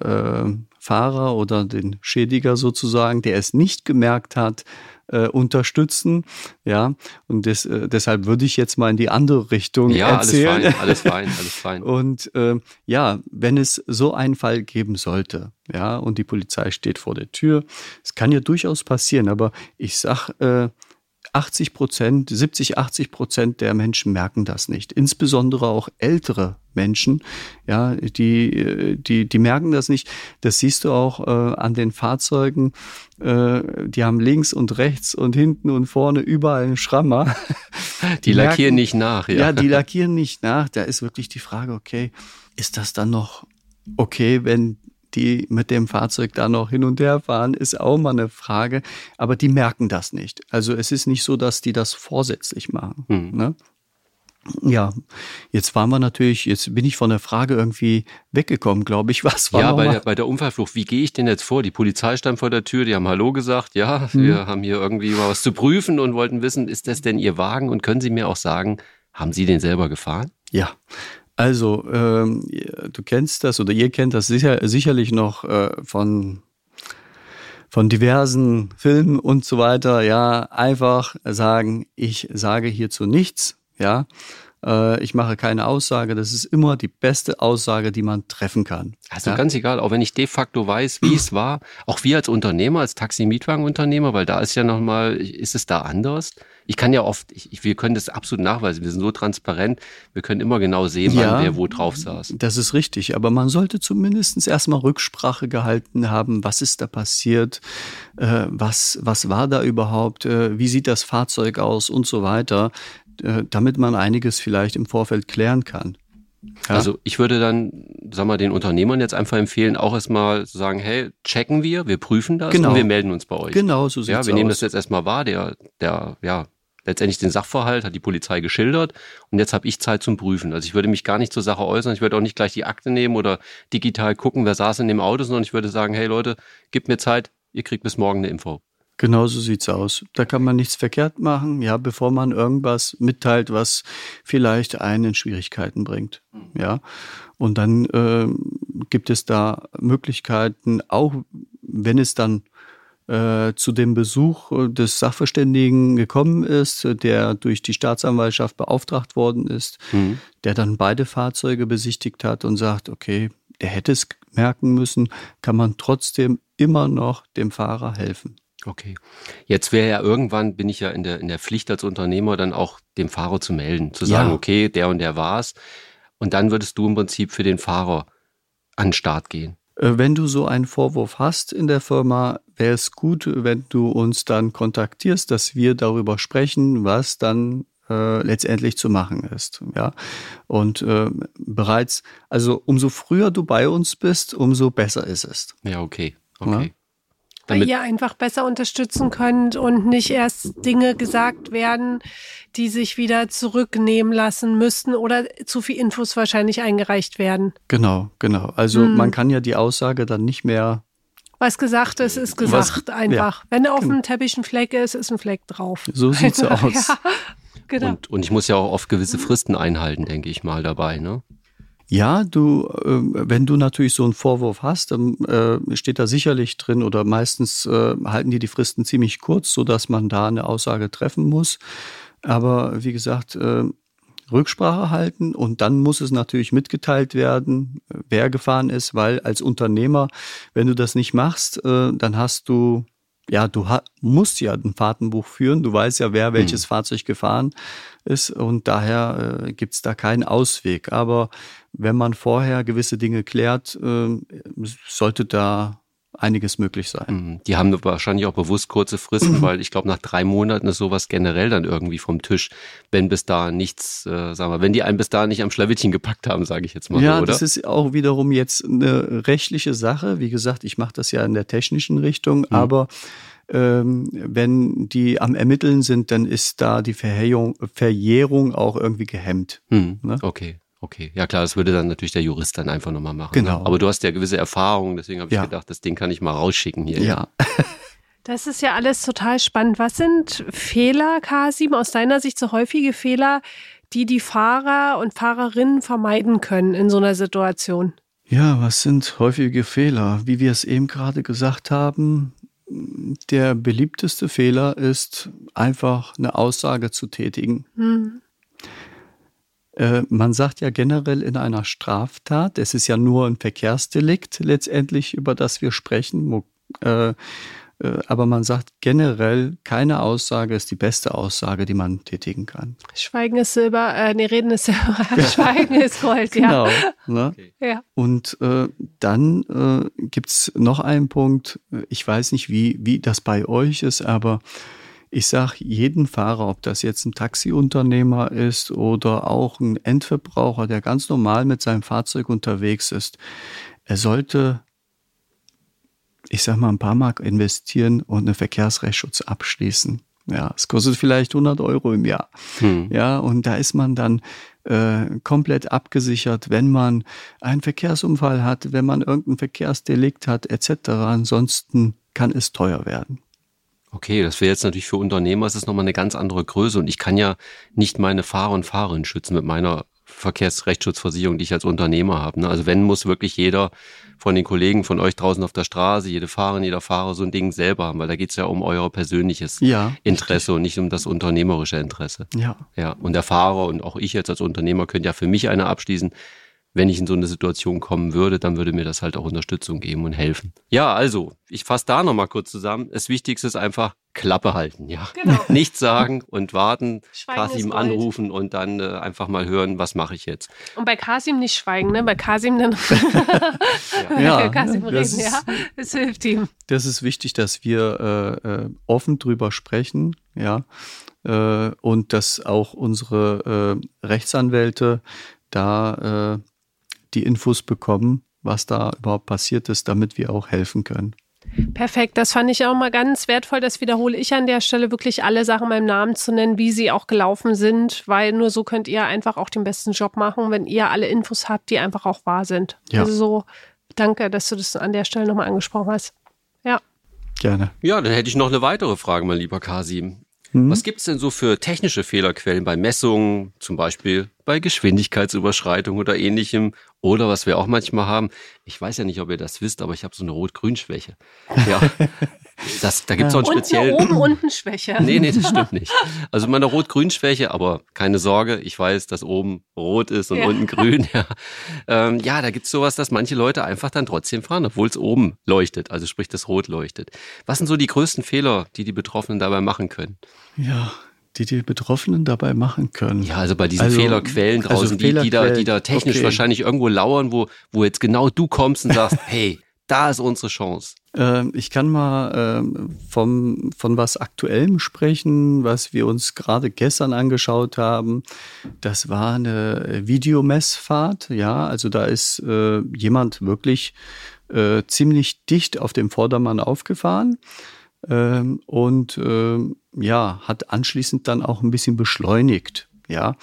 äh, Fahrer oder den Schädiger sozusagen, der es nicht gemerkt hat, äh, unterstützen. Ja, und des, äh, deshalb würde ich jetzt mal in die andere Richtung Ja, alles erzählen. fein, alles fein, alles fein. Und äh, ja, wenn es so einen Fall geben sollte, ja, und die Polizei steht vor der Tür, es kann ja durchaus passieren, aber ich sag, äh, 80 Prozent, 70, 80 Prozent der Menschen merken das nicht. Insbesondere auch ältere Menschen, ja, die, die, die merken das nicht. Das siehst du auch äh, an den Fahrzeugen. Äh, die haben links und rechts und hinten und vorne überall einen Schrammer. Die lackieren merken- nicht nach, ja. ja, die lackieren nicht nach. Da ist wirklich die Frage, okay, ist das dann noch okay, wenn die mit dem Fahrzeug da noch hin und her fahren, ist auch mal eine Frage. Aber die merken das nicht. Also es ist nicht so, dass die das vorsätzlich machen. Hm. Ne? Ja, jetzt waren wir natürlich, jetzt bin ich von der Frage irgendwie weggekommen, glaube ich. Was war Ja, bei der, bei der Unfallflucht, wie gehe ich denn jetzt vor? Die Polizei stand vor der Tür, die haben Hallo gesagt, ja, Hm. wir haben hier irgendwie mal was zu prüfen und wollten wissen, ist das denn Ihr Wagen? Und können Sie mir auch sagen, haben Sie den selber gefahren? Ja, also ähm, du kennst das oder ihr kennt das sicher, sicherlich noch äh, von von diversen Filmen und so weiter. Ja, einfach sagen, ich sage hierzu nichts. Ja, äh, ich mache keine Aussage. Das ist immer die beste Aussage, die man treffen kann. Also ja? ganz egal, auch wenn ich de facto weiß, wie es war, auch wir als Unternehmer, als Taxi-Mietwagenunternehmer, weil da ist ja nochmal, ist es da anders? Ich kann ja oft, ich, ich- wir können das absolut nachweisen, wir sind so transparent, wir können immer genau sehen, Ja. wann wer wo drauf saß. Das ist richtig, aber man sollte zumindest erstmal Rücksprache gehalten haben, was ist da passiert, äh, was, was war da überhaupt, äh, wie sieht das Fahrzeug aus und so weiter, äh, damit man einiges vielleicht im Vorfeld klären kann. Ja. Also ich würde dann, sag mal, den Unternehmern jetzt einfach empfehlen, auch erstmal zu sagen, hey, checken wir, wir prüfen das Genau. und wir melden uns bei euch. Genau, so sieht's Ja, wir nehmen aus. das jetzt erstmal wahr, der, der, ja, letztendlich den Sachverhalt hat die Polizei geschildert und jetzt habe ich Zeit zum Prüfen. Also ich würde mich gar nicht zur Sache äußern, ich würde auch nicht gleich die Akte nehmen oder digital gucken, wer saß in dem Auto, sondern ich würde sagen, hey Leute, gebt mir Zeit, ihr kriegt bis morgen eine Info. Genau so sieht's aus. Da kann man nichts verkehrt machen, ja, bevor man irgendwas mitteilt, was vielleicht einen in Schwierigkeiten bringt, ja. Und dann ähm, gibt es da Möglichkeiten, auch wenn es dann äh, zu dem Besuch äh, des Sachverständigen gekommen ist, der durch die Staatsanwaltschaft beauftragt worden ist, Mhm. der dann beide Fahrzeuge besichtigt hat und sagt, okay, der hätte es merken müssen, kann man trotzdem immer noch dem Fahrer helfen. Okay. Jetzt wäre ja irgendwann, bin ich ja in der, in der Pflicht als Unternehmer, dann auch dem Fahrer zu melden, zu sagen, Ja. okay, der und der war's. Und dann würdest du im Prinzip für den Fahrer an den Start gehen. Äh, Wenn du so einen Vorwurf hast in der Firma, wäre es gut, wenn du uns dann kontaktierst, dass wir darüber sprechen, was dann äh, letztendlich zu machen ist. Ja, und äh, bereits, also umso früher du bei uns bist, umso besser ist es. Ja, okay. Okay. Ja. Weil Damit, ihr einfach besser unterstützen könnt und nicht erst Dinge gesagt werden, die sich wieder zurücknehmen lassen müssten oder zu viel Infos wahrscheinlich eingereicht werden. Genau, genau. Also Hm. man kann ja die Aussage dann nicht mehr. Was gesagt ist, ist gesagt einfach. Wenn auf dem Teppich ein Fleck ist, ist ein Fleck drauf. So sieht's aus. Ja, genau. und, und ich muss ja auch oft gewisse Fristen einhalten, denke ich mal dabei, ne? Ja, du, äh, wenn du natürlich so einen Vorwurf hast, dann äh, steht da sicherlich drin oder meistens äh, halten die die Fristen ziemlich kurz, so dass man da eine Aussage treffen muss. Aber wie gesagt, äh, Rücksprache halten und dann muss es natürlich mitgeteilt werden, wer gefahren ist, weil als Unternehmer, wenn du das nicht machst, dann hast du ja, du musst ja ein Fahrtenbuch führen. Du weißt ja, wer welches Fahrzeug gefahren ist und daher äh, gibt's da keinen Ausweg. Aber wenn man vorher gewisse Dinge klärt, äh, sollte da einiges möglich sein. Mhm. Die haben wahrscheinlich auch bewusst kurze Fristen, weil ich glaube, nach drei Monaten ist sowas generell dann irgendwie vom Tisch, wenn bis da nichts, äh, sagen wir, wenn die einen bis da nicht am Schlawittchen gepackt haben, sage ich jetzt mal, Ja, so, das ist auch wiederum jetzt eine rechtliche Sache. Wie gesagt, ich mache das ja in der technischen Richtung, aber ähm, wenn die am Ermitteln sind, dann ist da die Verjährung, Verjährung auch irgendwie gehemmt. Hm, Ne? Okay, Okay, ja klar, das würde dann natürlich der Jurist dann einfach nochmal machen. Genau. Ne? Aber du hast ja gewisse Erfahrungen, deswegen habe ich Ja. gedacht, das Ding kann ich mal rausschicken hier. Ja. Das ist ja alles total spannend. Was sind Fehler, Kasim, aus deiner Sicht so häufige Fehler, die die Fahrer und Fahrerinnen vermeiden können in so einer Situation? Ja, was sind häufige Fehler? Wie wir es eben gerade gesagt haben, der beliebteste Fehler ist einfach eine Aussage zu tätigen. Hm. Äh, man sagt ja generell in einer Straftat, es ist ja nur ein Verkehrsdelikt letztendlich, über das wir sprechen, wo, äh, äh, aber man sagt generell, keine Aussage ist die beste Aussage, die man tätigen kann. Schweigen ist Silber, äh, nee, Reden ist Silber, Schweigen ist Gold, ja. Genau. Ne? ja. Und äh, dann äh, gibt's noch einen Punkt, ich weiß nicht, wie, wie das bei euch ist, aber ich sage jeden Fahrer, ob das jetzt ein Taxiunternehmer ist oder auch ein Endverbraucher, der ganz normal mit seinem Fahrzeug unterwegs ist, er sollte, ich sag mal, ein paar Mark investieren und einen Verkehrsrechtsschutz abschließen. Ja, es kostet vielleicht 100 Euro im Jahr. Hm. Ja, und da ist man dann äh, komplett abgesichert, wenn man einen Verkehrsunfall hat, wenn man irgendein Verkehrsdelikt hat, etc. Ansonsten kann es teuer werden. Okay, das wäre jetzt natürlich für Unternehmer, ist nochmal eine ganz andere Größe und ich kann ja nicht meine Fahrer und Fahrerinnen schützen mit meiner Verkehrsrechtsschutzversicherung, die ich als Unternehmer habe. Ne? Also wenn muss wirklich jeder von den Kollegen von euch draußen auf der Straße, jede Fahrerin, jeder Fahrer so ein Ding selber haben, weil da geht's ja um euer persönliches Ja, Interesse und nicht um das unternehmerische Interesse. ja, Ja, und der Fahrer und auch ich jetzt als Unternehmer könnte ja für mich eine abschließen. Wenn ich in so eine Situation kommen würde, dann würde mir das halt auch Unterstützung geben und helfen. Ja, also, ich fasse da nochmal kurz zusammen. Das Wichtigste ist einfach Klappe halten, ja. Genau. Nichts sagen und warten, Schweigen Kasim anrufen und dann äh, einfach mal hören, was mache ich jetzt. Und bei Kasim nicht schweigen, ne? Bei Kasim dann Ja, Kasim das reden, ist- ja. Das hilft ihm. das ist wichtig, dass wir äh, äh, offen drüber sprechen, ja, äh, und dass auch unsere äh, Rechtsanwälte da äh, die Infos bekommen, was da überhaupt passiert ist, damit wir auch helfen können. Perfekt, das fand ich auch mal ganz wertvoll. Das wiederhole ich an der Stelle wirklich alle Sachen beim Namen zu nennen, wie sie auch gelaufen sind, weil nur so könnt ihr einfach auch den besten Job machen, wenn ihr alle Infos habt, die einfach auch wahr sind. Ja. Also so, danke, dass du das an der Stelle nochmal angesprochen hast. Ja. Gerne. Ja, dann hätte ich noch eine weitere Frage, mein lieber Kasim. Mhm. Was gibt's denn so für technische Fehlerquellen bei Messungen, zum Beispiel bei Geschwindigkeitsüberschreitung oder ähnlichem? Oder was wir auch manchmal haben, ich weiß ja nicht, ob ihr das wisst, aber ich habe so eine Rot-Grün-Schwäche. Ja. Das, da gibt's auch einen Und eine speziellen. oben unten Schwäche. Nee, nee, das stimmt nicht. Also meine Rot-Grün-Schwäche, aber keine Sorge, ich weiß, dass oben rot ist und Ja. unten grün. Ja, ähm, ja da gibt's sowas, dass manche Leute einfach dann trotzdem fahren, obwohl es oben leuchtet, also sprich das Rot leuchtet. Was sind so die größten Fehler, die die Betroffenen dabei machen können? Ja, die die Betroffenen dabei machen können. Ja, also bei diesen Also- Fehlerquellen also draußen, die, die, da, die da Fehlerquellen, technisch okay. wahrscheinlich irgendwo lauern, wo, wo jetzt genau du kommst und sagst, hey, da ist unsere Chance. Ähm, ich kann mal ähm, vom, von was Aktuellem sprechen, was wir uns gerade gestern angeschaut haben. Das war eine Videomessfahrt. Ja, also da ist äh, jemand wirklich äh, ziemlich dicht auf dem Vordermann aufgefahren. Ähm, und ähm, ja, hat anschließend dann auch ein bisschen beschleunigt. Ja,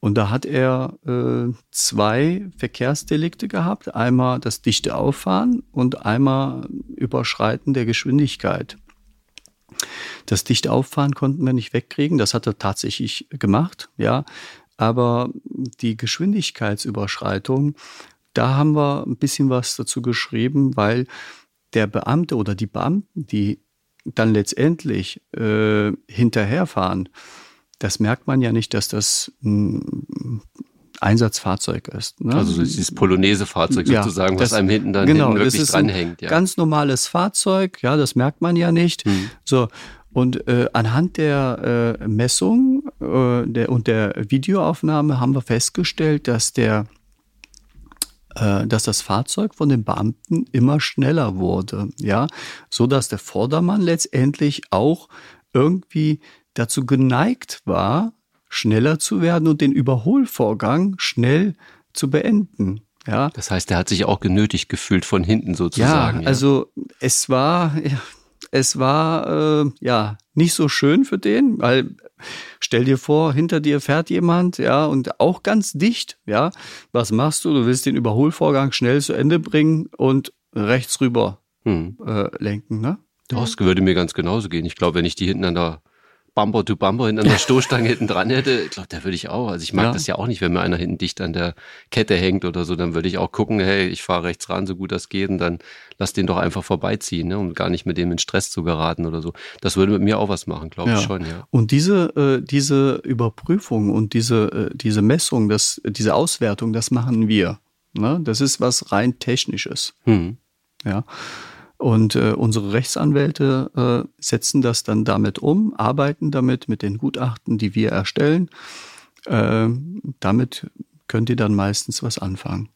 und da hat er äh, zwei Verkehrsdelikte gehabt. Einmal das dichte Auffahren und einmal Überschreiten der Geschwindigkeit. Das dichte Auffahren konnten wir nicht wegkriegen. Das hat er tatsächlich gemacht, ja. Aber die Geschwindigkeitsüberschreitung, da haben wir ein bisschen was dazu geschrieben, weil der Beamte oder die Beamten, die dann letztendlich äh, hinterherfahren, das merkt man ja nicht, dass das ein Einsatzfahrzeug ist. Ne? Also dieses Polonaise-Fahrzeug Ja, sozusagen, was das- einem hinten dann genau, hinten das wirklich ist ein dranhängt. Ja. Ganz normales Fahrzeug, ja, das merkt man ja nicht. Hm. So, und äh, anhand der äh, Messung äh, der, und der Videoaufnahme haben wir festgestellt, dass der dass das Fahrzeug von den Beamten immer schneller wurde, ja, so dass der Vordermann letztendlich auch irgendwie dazu geneigt war, schneller zu werden und den Überholvorgang schnell zu beenden, ja. Das heißt, er hat sich auch genötigt gefühlt von hinten sozusagen. Ja, also es war, ja, es war äh, ja nicht so schön für den, weil stell dir vor, hinter dir fährt jemand, ja, und auch ganz dicht, ja. Was machst du? Du willst den Überholvorgang schnell zu Ende bringen und rechts rüber hm. äh, lenken, ne? Das würde mir ganz genauso gehen. Ich glaube, wenn ich die hinten an der Bumper to Bumper hinter einer Stoßstange hinten dran hätte, ich glaube, da würde ich auch. Also ich mag ja. das ja auch nicht, wenn mir einer hinten dicht an der Kette hängt oder so, dann würde ich auch gucken, hey, ich fahre rechts ran, so gut das geht, und dann lass den doch einfach vorbeiziehen, ne, um gar nicht mit dem in Stress zu geraten oder so. Das würde mit mir auch was machen, glaube ja. ich schon, ja. Und diese, äh, diese Überprüfung und diese, äh, diese Messung, das, diese Auswertung, das machen wir. Ne? Das ist was rein Technisches. Hm. Ja. Und äh, unsere Rechtsanwälte äh, setzen das dann damit um, arbeiten damit mit den Gutachten, die wir erstellen. Äh, damit könnt ihr dann meistens was anfangen.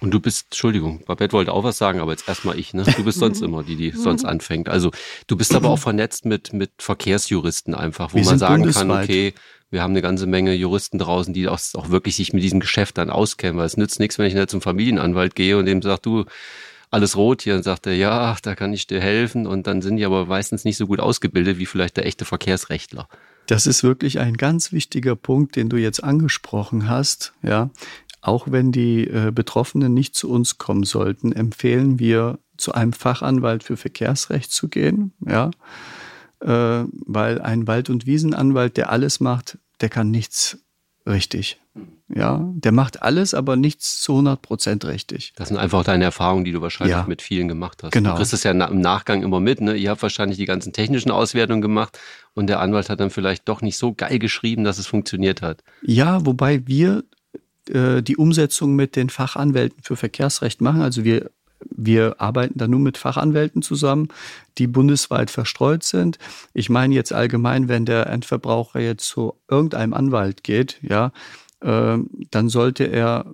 Und du bist, Entschuldigung, Babette wollte auch was sagen, aber jetzt erstmal ich, ne? Du bist sonst immer die, die sonst anfängt. Also du bist aber auch vernetzt mit, mit Verkehrsjuristen einfach, wo wir man sagen kann, okay, wir haben eine ganze Menge Juristen draußen, die auch, auch wirklich sich mit diesem Geschäft dann auskennen, weil es nützt nichts, wenn ich jetzt zum Familienanwalt gehe und dem sage, du, alles rot hier und sagt er, ja, da kann ich dir helfen. Und dann sind die aber meistens nicht so gut ausgebildet wie vielleicht der echte Verkehrsrechtler. Das ist wirklich ein ganz wichtiger Punkt, den du jetzt angesprochen hast. Ja, auch wenn die äh, Betroffenen nicht zu uns kommen sollten, empfehlen wir, zu einem Fachanwalt für Verkehrsrecht zu gehen. Ja, äh, weil ein Wald- und Wiesenanwalt, der alles macht, der kann nichts richtig. Ja, der macht alles, aber nichts zu 100 Prozent richtig. Das sind einfach deine Erfahrungen, die du wahrscheinlich ja. mit vielen gemacht hast. Genau. Du kriegst es ja im Nachgang immer mit. Ne? Ihr habt wahrscheinlich die ganzen technischen Auswertungen gemacht und der Anwalt hat dann vielleicht doch nicht so geil geschrieben, dass es funktioniert hat. Ja, wobei wir äh, die Umsetzung mit den Fachanwälten für Verkehrsrecht machen. Also wir wir arbeiten da nur mit Fachanwälten zusammen, die bundesweit verstreut sind. Ich meine jetzt allgemein, wenn der Endverbraucher jetzt zu irgendeinem Anwalt geht, ja, dann sollte er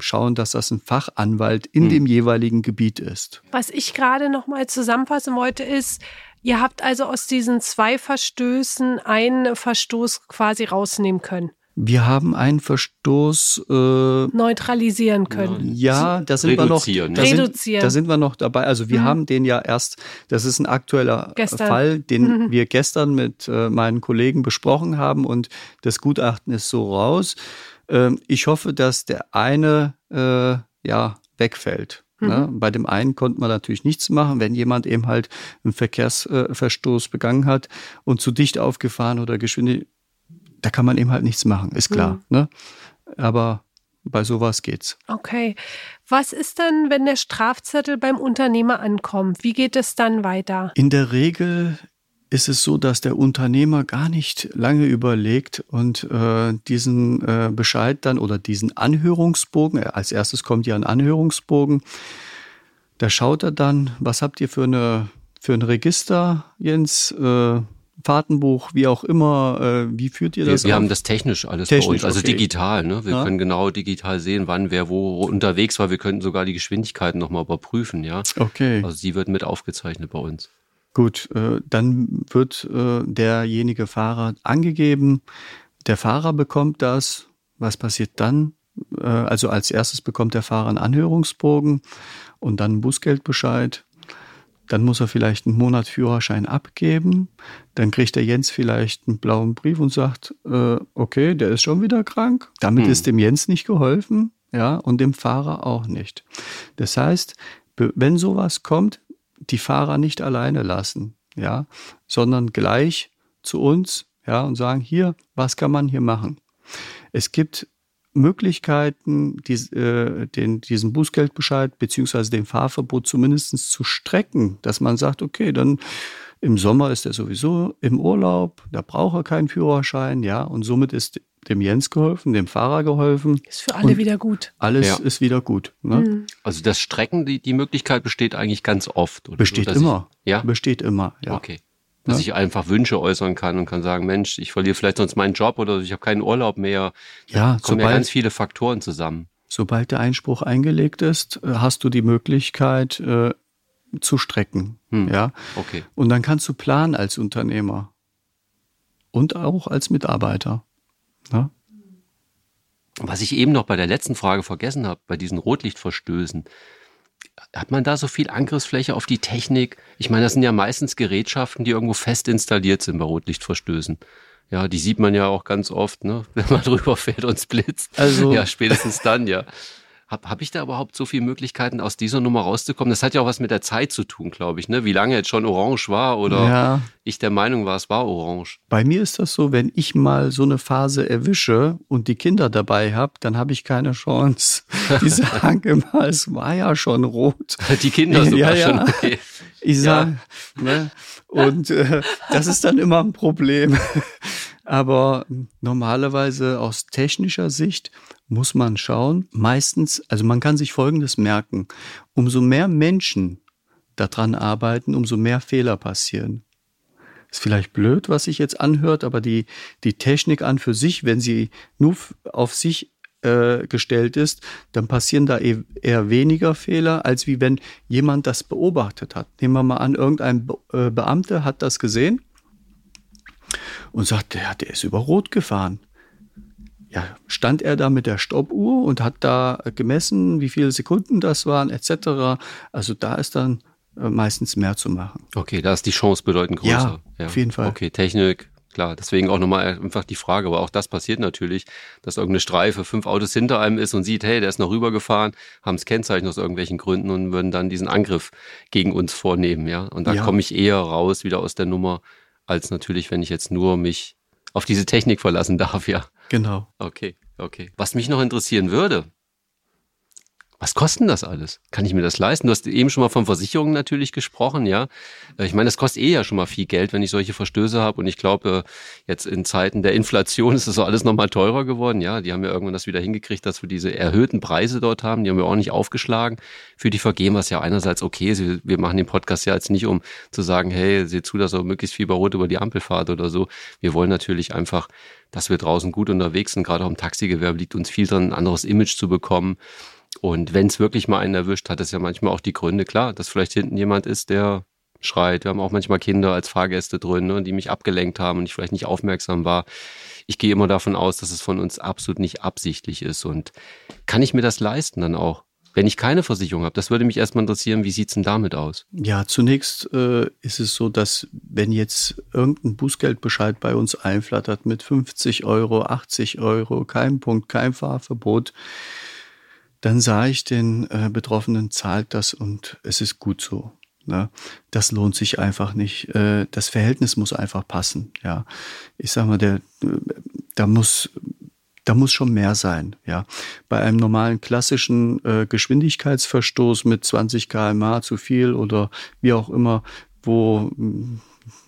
schauen, dass das ein Fachanwalt in hm. dem jeweiligen Gebiet ist. Was ich gerade noch mal zusammenfassen wollte, ist, ihr habt also aus diesen zwei Verstößen einen Verstoß quasi rausnehmen können. Wir haben einen Verstoß äh, neutralisieren können. Ja, da sind Reduzieren. wir noch. Da Reduzieren. Sind, da sind wir noch dabei. Also wir mhm. haben den ja erst. Das ist ein aktueller gestern. Fall, den mhm. wir gestern mit äh, meinen Kollegen besprochen haben und das Gutachten ist so raus. Ähm, ich hoffe, dass der eine äh, ja wegfällt. Ne? Mhm. Ne? Bei dem einen konnte man natürlich nichts machen, wenn jemand eben halt einen Verkehrsverstoß begangen hat und zu dicht aufgefahren oder geschwindig da kann man eben halt nichts machen, ist klar. Mhm. Ne? Aber bei sowas geht's. Okay. Was ist denn, wenn der Strafzettel beim Unternehmer ankommt? Wie geht es dann weiter? In der Regel ist es so, dass der Unternehmer gar nicht lange überlegt und äh, diesen äh, Bescheid dann oder diesen Anhörungsbogen, äh, als erstes kommt ja ein Anhörungsbogen, da schaut er dann, was habt ihr für eine für ein Register, Jens? Äh, Fahrtenbuch, wie auch immer, äh, wie führt ihr das? Wir, wir haben das technisch alles technisch, bei uns, also okay. digital. Ne? Wir ja. können genau digital sehen, wann wer wo unterwegs war. Wir könnten sogar die Geschwindigkeiten nochmal überprüfen. Ja? Okay. Also die wird mit aufgezeichnet bei uns. Gut, äh, dann wird äh, derjenige Fahrer angegeben. Der Fahrer bekommt das. Was passiert dann? Äh, also als erstes bekommt der Fahrer einen Anhörungsbogen und dann einen Bußgeldbescheid. Dann muss er vielleicht einen Monat Führerschein abgeben. Dann kriegt der Jens vielleicht einen blauen Brief und sagt, äh, okay, der ist schon wieder krank. Damit hm. ist dem Jens nicht geholfen, ja, und dem Fahrer auch nicht. Das heißt, wenn sowas kommt, die Fahrer nicht alleine lassen, ja, sondern gleich zu uns, ja, und sagen, hier, was kann man hier machen? Es gibt Möglichkeiten, dies, äh, den, diesen Bußgeldbescheid beziehungsweise den Fahrverbot zumindest zu strecken, dass man sagt, okay, dann im Sommer ist er sowieso im Urlaub, da braucht er keinen Führerschein, ja, und somit ist dem Jens geholfen, dem Fahrer geholfen. Ist für alle wieder gut. Alles ja. ist wieder gut. Ne? Mhm. Also das Strecken, die, die Möglichkeit besteht eigentlich ganz oft. besteht so, immer. Ich, ja? Besteht immer, ja. Okay dass ja. ich einfach Wünsche äußern kann und kann sagen, Mensch, ich verliere vielleicht sonst meinen Job oder ich habe keinen Urlaub mehr. Ja, da kommen ja ganz viele Faktoren zusammen. Sobald der Einspruch eingelegt ist, äh, hast du die Möglichkeit äh, zu strecken. Hm. Ja, okay. Und dann kannst du planen als Unternehmer und auch als Mitarbeiter. Ja? Was ich eben noch bei der letzten Frage vergessen habe, bei diesen Rotlichtverstößen, hat man da so viel Angriffsfläche auf die Technik? Ich meine, das sind ja meistens Gerätschaften, die irgendwo fest installiert sind bei Rotlichtverstößen. Ja, die sieht man ja auch ganz oft, ne? wenn man drüber fährt und es blitzt. Also ja, spätestens dann, ja. Habe hab ich da überhaupt so viele Möglichkeiten, aus dieser Nummer rauszukommen? Das hat ja auch was mit der Zeit zu tun, glaube ich, ne? Wie lange jetzt schon orange war oder ja. ich der Meinung war, es war orange. Bei mir ist das so, wenn ich mal so eine Phase erwische und die Kinder dabei habe, dann habe ich keine Chance. Die sagen immer, es war ja schon rot. Die Kinder sogar ja, ja. schon. Ich sage, ja. ne? Und äh, das ist dann immer ein Problem. Aber normalerweise aus technischer Sicht muss man schauen, meistens, also man kann sich Folgendes merken, umso mehr Menschen daran arbeiten, umso mehr Fehler passieren. Ist vielleicht blöd, was sich jetzt anhört, aber die, die Technik an für sich, wenn sie nur auf sich äh, gestellt ist, dann passieren da eher weniger Fehler, als wie wenn jemand das beobachtet hat. Nehmen wir mal an, irgendein Be äh, Beamter hat das gesehen und sagt, ja, der ist über Rot gefahren ja, stand er da mit der Stoppuhr und hat da gemessen, wie viele Sekunden das waren, etc. Also da ist dann äh, meistens mehr zu machen. Okay, da ist die Chance bedeutend größer. Ja, ja. auf jeden Fall. Okay, Technik, klar. Deswegen auch nochmal einfach die Frage, aber auch das passiert natürlich, dass irgendeine Streife fünf Autos hinter einem ist und sieht, hey, der ist noch rübergefahren, haben das Kennzeichen aus irgendwelchen Gründen und würden dann diesen Angriff gegen uns vornehmen, ja. Und da ja. komme ich eher raus wieder aus der Nummer, als natürlich, wenn ich jetzt nur mich auf diese Technik verlassen darf, ja. Genau. Okay, okay. Was mich noch interessieren würde, was kostet das alles? Kann ich mir das leisten? Du hast eben schon mal von Versicherungen natürlich gesprochen, ja. Äh, ich meine, das kostet eh ja schon mal viel Geld, wenn ich solche Verstöße habe. Und ich glaube, jetzt in Zeiten der Inflation ist das so alles nochmal teurer geworden. Ja, die haben ja irgendwann das wieder hingekriegt, dass wir diese erhöhten Preise dort haben. Die haben wir auch nicht aufgeschlagen für die Vergehen, was ja einerseits okay ist. Wir machen den Podcast ja jetzt nicht, um zu sagen, hey, seht zu, dass er möglichst viel bei Rot über die Ampel fahrt oder so. Wir wollen natürlich einfach, dass wir draußen gut unterwegs sind. Gerade auch im Taxigewerbe liegt uns viel dran, ein anderes Image zu bekommen. Und wenn es wirklich mal einen erwischt, hat es ja manchmal auch die Gründe, klar, dass vielleicht hinten jemand ist, der schreit. Wir haben auch manchmal Kinder als Fahrgäste drin, ne, die mich abgelenkt haben und ich vielleicht nicht aufmerksam war. Ich gehe immer davon aus, dass es von uns absolut nicht absichtlich ist. Und kann ich mir das leisten dann auch? Wenn ich keine Versicherung habe, das würde mich erstmal interessieren, wie sieht's denn damit aus? Ja, zunächst äh, ist es so, dass wenn jetzt irgendein Bußgeldbescheid bei uns einflattert mit 50 Euro, 80 Euro, kein Punkt, kein Fahrverbot, dann sah ich den äh, Betroffenen, zahlt das und es ist gut so. Ne? Das lohnt sich einfach nicht. Äh, das Verhältnis muss einfach passen. Ja, ich sag mal, der, äh, da muss da muss schon mehr sein. Ja, bei einem normalen klassischen äh, Geschwindigkeitsverstoß mit 20 km/h zu viel oder wie auch immer, wo mm,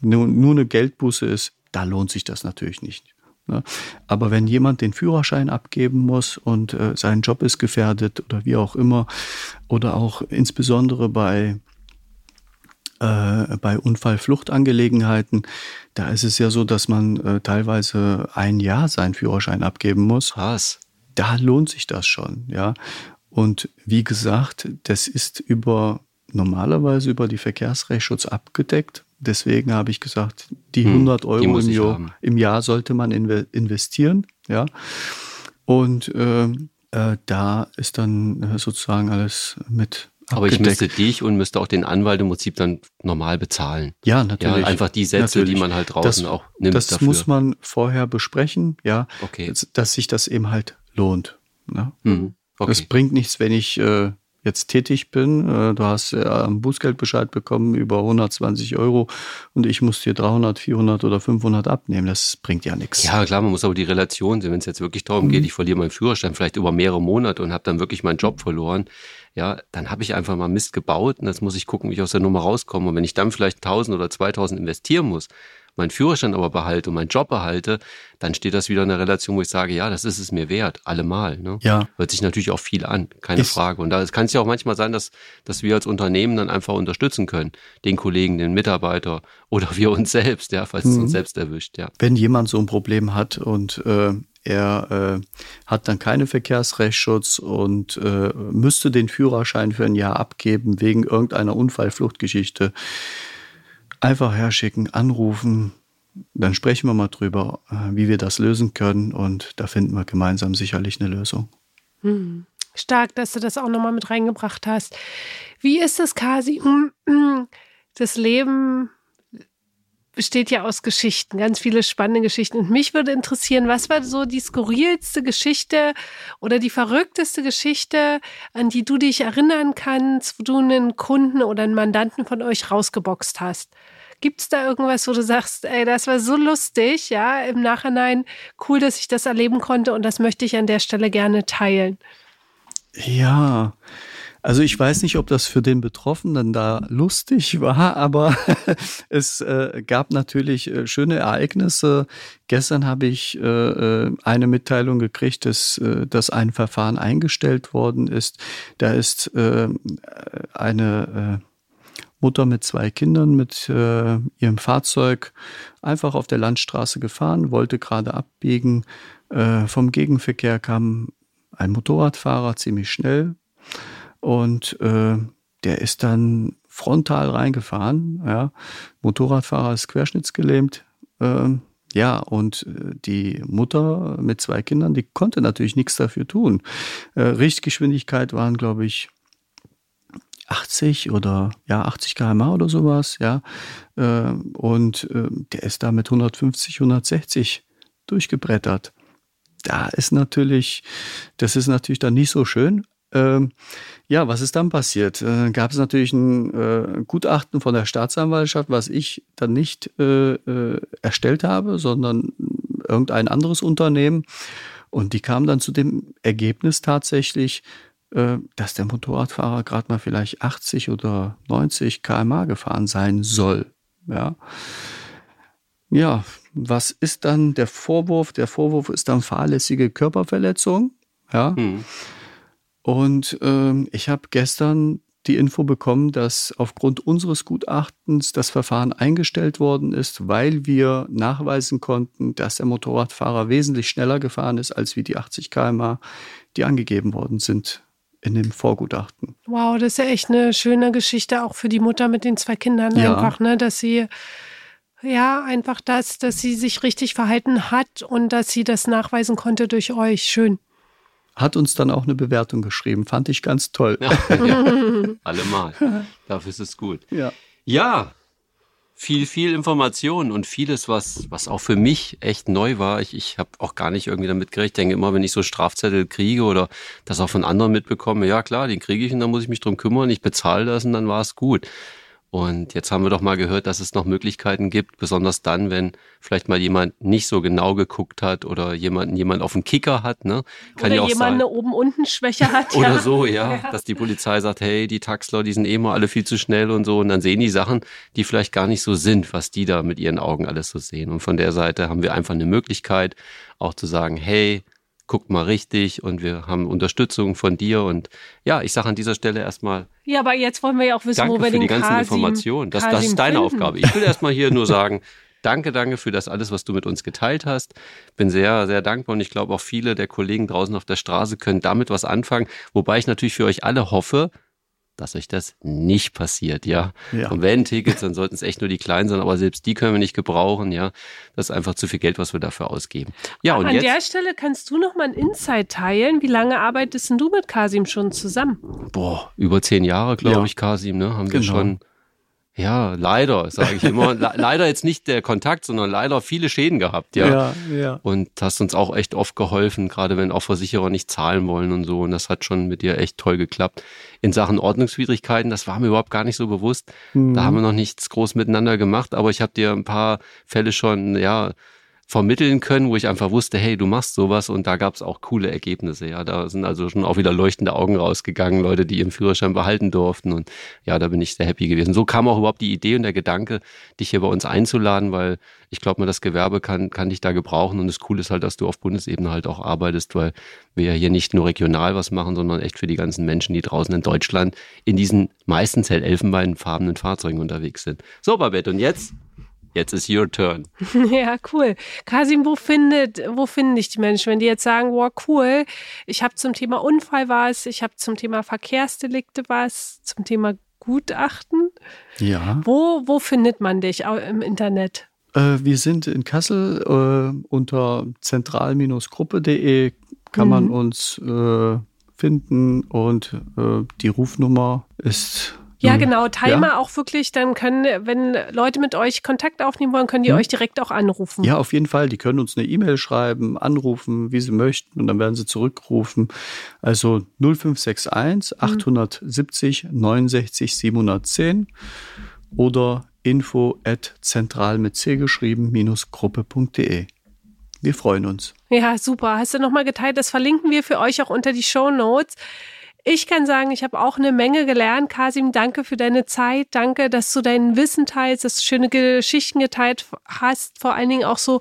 nur, nur eine Geldbuße ist, da lohnt sich das natürlich nicht. Ne? Aber wenn jemand den Führerschein abgeben muss und äh, sein Job ist gefährdet oder wie auch immer, oder auch insbesondere bei äh, bei Unfallfluchtangelegenheiten, da ist es ja so, dass man äh, teilweise ein Jahr seinen Führerschein abgeben muss. Was? Da lohnt sich das schon, ja. Und wie gesagt, das ist über normalerweise über die Verkehrsrechtsschutz abgedeckt. Deswegen habe ich gesagt, die 100 hm, Euro die im, Jahr, im, Jahr, sollte man investieren. Ja. Und äh, äh, da ist dann äh, sozusagen alles mit aber ich müsste dich und müsste auch den Anwalt im Prinzip dann normal bezahlen. Ja, natürlich. Ja, einfach die Sätze, natürlich. die man halt draußen das, auch nimmt. Das dafür. muss man vorher besprechen, ja. Okay. Dass, dass sich das eben halt lohnt. Ne? Mhm. Okay. Es bringt nichts, wenn ich äh, jetzt tätig bin. Äh, du hast ja einen Bußgeldbescheid bekommen über 120 Euro und ich muss dir 300, 400 oder 500 abnehmen. Das bringt ja nichts. Ja, klar, man muss aber die Relation sehen. Wenn es jetzt wirklich darum mhm. geht, ich verliere meinen Führerschein vielleicht über mehrere Monate und habe dann wirklich meinen Job verloren, ja, dann habe ich einfach mal Mist gebaut und jetzt muss ich gucken, wie ich aus der Nummer rauskomme. Und wenn ich dann vielleicht 1000 oder 2000 investieren muss, meinen Führerschein aber behalte und meinen Job behalte, dann steht das wieder in der Relation, wo ich sage, ja, das ist es mir wert, allemal. Ne? Ja. Hört sich natürlich auch viel an, keine ist. Frage. Und da kann es ja auch manchmal sein, dass, dass wir als Unternehmen dann einfach unterstützen können, den Kollegen, den Mitarbeiter oder wir uns selbst, ja, falls mhm. es uns mhm. selbst erwischt, ja. Wenn jemand so ein Problem hat und äh, er äh, hat dann keinen Verkehrsrechtsschutz und äh, müsste den Führerschein für ein Jahr abgeben wegen irgendeiner Unfallfluchtgeschichte einfach herschicken, anrufen, dann sprechen wir mal drüber, äh, wie wir das lösen können und da finden wir gemeinsam sicherlich eine Lösung. Hm. Stark, dass du das auch nochmal mit reingebracht hast. Wie ist das, Kasi? Das Leben besteht ja aus Geschichten, ganz viele spannende Geschichten. Und mich würde interessieren, was war so die skurrilste Geschichte oder die verrückteste Geschichte, an die du dich erinnern kannst, wo du einen Kunden oder einen Mandanten von euch rausgeboxt hast? Gibt es da irgendwas, wo du sagst, ey, das war so lustig, ja, im Nachhinein cool, dass ich das erleben konnte und das möchte ich an der Stelle gerne teilen? Ja, also ich weiß nicht, ob das für den Betroffenen da lustig war, aber es äh, gab natürlich äh, schöne Ereignisse. Gestern habe ich äh, äh, eine Mitteilung gekriegt, dass, äh, dass ein Verfahren eingestellt worden ist. Da ist äh, eine Mutter mit zwei Kindern mit ihrem Fahrzeug einfach auf der Landstraße gefahren, wollte gerade abbiegen. vom Gegenverkehr kam ein Motorradfahrer ziemlich schnell und äh, der ist dann frontal reingefahren. Ja. Motorradfahrer ist querschnittsgelähmt. Äh, ja, und äh, die Mutter mit zwei Kindern, die konnte natürlich nichts dafür tun. Äh, Richtgeschwindigkeit waren, glaube ich, 80 oder ja 80 km/h oder sowas, ja. Äh, und äh, der ist da mit 150, 160 durchgebrettert. Da ist natürlich, das ist natürlich dann nicht so schön. Ähm, ja, was ist dann passiert? Äh, Gab es natürlich ein äh, Gutachten von der Staatsanwaltschaft, was ich dann nicht äh, äh, erstellt habe, sondern irgendein anderes Unternehmen. Und die kamen dann zu dem Ergebnis tatsächlich, äh, dass der Motorradfahrer gerade mal vielleicht 80 oder 90 km/h gefahren sein soll. Ja. Ja, was ist dann der Vorwurf? Der Vorwurf ist dann fahrlässige Körperverletzung. Ja. Hm. Und ähm, ich habe gestern die Info bekommen, dass aufgrund unseres Gutachtens das Verfahren eingestellt worden ist, weil wir nachweisen konnten, dass der Motorradfahrer wesentlich schneller gefahren ist als wie die 80 km/h, die angegeben worden sind in dem Vorgutachten. Wow, das ist ja echt eine schöne Geschichte auch für die Mutter mit den zwei Kindern ja. einfach, ne, dass sie ja, einfach das, dass sie sich richtig verhalten hat und dass sie das nachweisen konnte durch euch. Schön hat uns dann auch eine Bewertung geschrieben. Fand ich ganz toll. Ja, ja. Allemal. Dafür ist es gut. Ja. Ja. Viel, viel Information und vieles, was, was auch für mich echt neu war. Ich, ich habe auch gar nicht irgendwie damit gerechnet. Ich denke immer, wenn ich so Strafzettel kriege oder das auch von anderen mitbekomme, ja klar, den kriege ich und dann muss ich mich drum kümmern. Ich bezahle das und dann war es gut. Und jetzt haben wir doch mal gehört, dass es noch Möglichkeiten gibt, besonders dann, wenn vielleicht mal jemand nicht so genau geguckt hat oder jemanden jemand auf dem Kicker hat, ne? Kann oder ja auch jemand sein. eine oben-unten-Schwäche hat. oder ja. so, ja, ja, Dass die Polizei sagt, hey, die Taxler, die sind eh mal alle viel zu schnell und so. Und dann sehen die Sachen, die vielleicht gar nicht so sind, was die da mit ihren Augen alles so sehen. Und von der Seite haben wir einfach eine Möglichkeit, auch zu sagen, hey, guckt mal richtig und wir haben Unterstützung von dir. Und ja, ich sage an dieser Stelle erstmal. Ja, aber jetzt wollen wir ja auch wissen, danke wo wir für den die ganzen Kasim, Informationen. Das, das ist deine finden. Aufgabe. Ich will erstmal hier nur sagen, Danke, danke für das alles, was du mit uns geteilt hast. Bin sehr, sehr dankbar und ich glaube auch viele der Kollegen draußen auf der Straße können damit was anfangen. Wobei ich natürlich für euch alle hoffe, dass euch das nicht passiert, ja. ja. Und wenn Tickets, dann sollten es echt nur die kleinen sein, aber selbst die können wir nicht gebrauchen, ja. Das ist einfach zu viel Geld, was wir dafür ausgeben. Ja, aber und an jetzt, der Stelle kannst du noch mal ein Insight teilen. Wie lange arbeitest denn du mit Kasim schon zusammen? Boah, über zehn Jahre, glaube ja. ich, Kasim, ne? Haben genau. wir schon ja, leider, sage ich immer. leider jetzt nicht der Kontakt, sondern leider viele Schäden gehabt, ja. ja. Ja, Und hast uns auch echt oft geholfen, gerade wenn auch Versicherer nicht zahlen wollen und so. Und das hat schon mit dir echt toll geklappt. In Sachen Ordnungswidrigkeiten, das war mir überhaupt gar nicht so bewusst. Mhm. Da haben wir noch nichts groß miteinander gemacht, aber ich habe dir ein paar Fälle schon, ja, vermitteln können, wo ich einfach wusste, hey, du machst sowas und da gab es auch coole Ergebnisse. Ja, da sind also schon auch wieder leuchtende Augen rausgegangen, Leute, die ihren Führerschein behalten durften und ja, da bin ich sehr happy gewesen. So kam auch überhaupt die Idee und der Gedanke, dich hier bei uns einzuladen, weil ich glaube mal, das Gewerbe kann, kann dich da gebrauchen und das Coole ist halt, dass du auf Bundesebene halt auch arbeitest, weil wir ja hier nicht nur regional was machen, sondern echt für die ganzen Menschen, die draußen in Deutschland in diesen meistens hell elfenbeinfarbenen Fahrzeugen unterwegs sind. So, Babette, und jetzt Jetzt ist your turn. Ja, cool. Kasim, wo findet, wo finden dich die Menschen, wenn die jetzt sagen, wow, cool, ich habe zum Thema Unfall was, ich habe zum Thema Verkehrsdelikte was, zum Thema Gutachten. Ja. Wo, wo findet man dich im Internet? Äh, wir sind in Kassel äh, unter zentral-gruppe.de kann mhm. man uns äh, finden und äh, die Rufnummer ist Ja, mhm. genau. Timer ja. auch wirklich, dann können, wenn Leute mit euch Kontakt aufnehmen wollen, können die mhm. euch direkt auch anrufen. Ja, auf jeden Fall. Die können uns eine E-Mail schreiben, anrufen, wie sie möchten und dann werden sie zurückrufen. Also 0561 870 69 710 oder info at zentral mit C geschrieben minus gruppe.de. Wir freuen uns. Ja, super. Hast du nochmal geteilt? Das verlinken wir für euch auch unter die Show Notes. Ich kann sagen, ich habe auch eine Menge gelernt. Kasim, danke für deine Zeit. Danke, dass du dein Wissen teilst, dass du schöne Geschichten geteilt hast. Vor allen Dingen auch so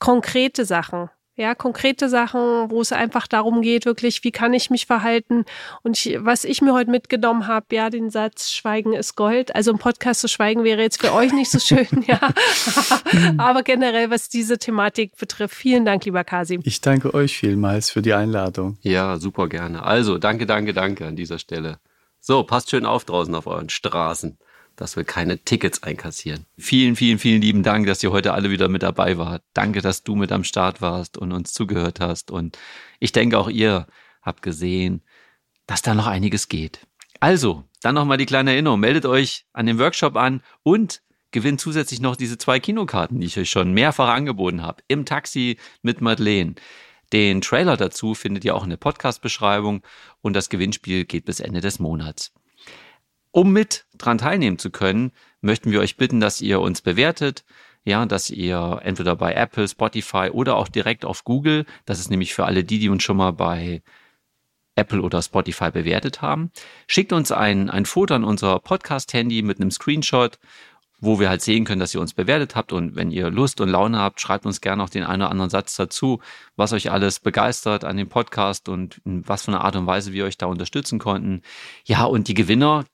konkrete Sachen ja, konkrete Sachen, wo es einfach darum geht, wirklich, wie kann ich mich verhalten? Und ich, was ich mir heute mitgenommen habe, ja, den Satz, Schweigen ist Gold. Also im Podcast zu schweigen wäre jetzt für euch nicht so schön, ja. Aber generell, was diese Thematik betrifft, vielen Dank, lieber Kasim. Ich danke euch vielmals für die Einladung. Ja, super gerne. Also, danke, danke, danke an dieser Stelle. So, passt schön auf draußen auf euren Straßen dass wir keine Tickets einkassieren. Vielen, vielen, vielen lieben Dank, dass ihr heute alle wieder mit dabei wart. Danke, dass du mit am Start warst und uns zugehört hast. Und ich denke, auch ihr habt gesehen, dass da noch einiges geht. Also, dann nochmal die kleine Erinnerung. Meldet euch an dem Workshop an und gewinnt zusätzlich noch diese zwei Kinokarten, die ich euch schon mehrfach angeboten habe. Im Taxi mit Madeleine. Den Trailer dazu findet ihr auch in der Podcast-Beschreibung und das Gewinnspiel geht bis Ende des Monats. Um mit dran teilnehmen zu können, möchten wir euch bitten, dass ihr uns bewertet, ja, dass ihr entweder bei Apple, Spotify oder auch direkt auf Google, das ist nämlich für alle die, die uns schon mal bei Apple oder Spotify bewertet haben, schickt uns ein, ein Foto an unser Podcast-Handy mit einem Screenshot, wo wir halt sehen können, dass ihr uns bewertet habt und wenn ihr Lust und Laune habt, schreibt uns gerne noch den einen oder anderen Satz dazu, was euch alles begeistert an dem Podcast und was für eine Art und Weise wir euch da unterstützen konnten. Ja, und die Gewinner,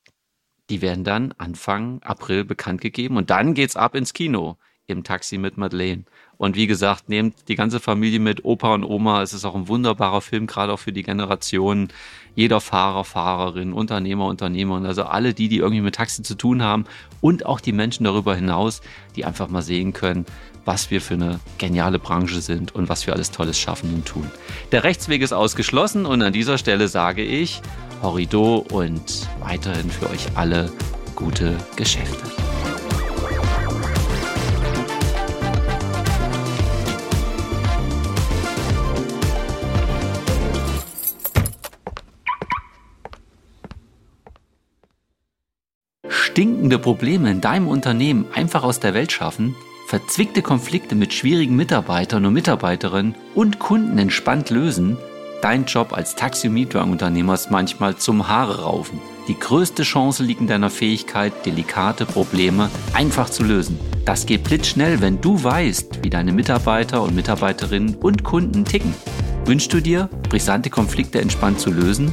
die werden dann Anfang April bekannt gegeben und dann geht's ab ins Kino im Taxi mit Madeleine. Und wie gesagt, nehmt die ganze Familie mit, Opa und Oma. Es ist auch ein wunderbarer Film, gerade auch für die Generation. Jeder Fahrer, Fahrerin, Unternehmer, Unternehmerin, also alle die, die irgendwie mit Taxi zu tun haben und auch die Menschen darüber hinaus, die einfach mal sehen können, was wir für eine geniale Branche sind und was wir alles Tolles schaffen und tun. Der Rechtsweg ist ausgeschlossen und an dieser Stelle sage ich, Horrido und weiterhin für euch alle gute Geschäfte. Stinkende Probleme in deinem Unternehmen einfach aus der Welt schaffen, verzwickte Konflikte mit schwierigen Mitarbeitern und Mitarbeiterinnen und Kunden entspannt lösen – Dein Job als Taxi-Mietwagenunternehmer ist manchmal zum Haare raufen. Die größte Chance liegt in deiner Fähigkeit, delikate Probleme einfach zu lösen. Das geht blitzschnell, wenn du weißt, wie deine Mitarbeiter und Mitarbeiterinnen und Kunden ticken. Wünschst du dir, brisante Konflikte entspannt zu lösen?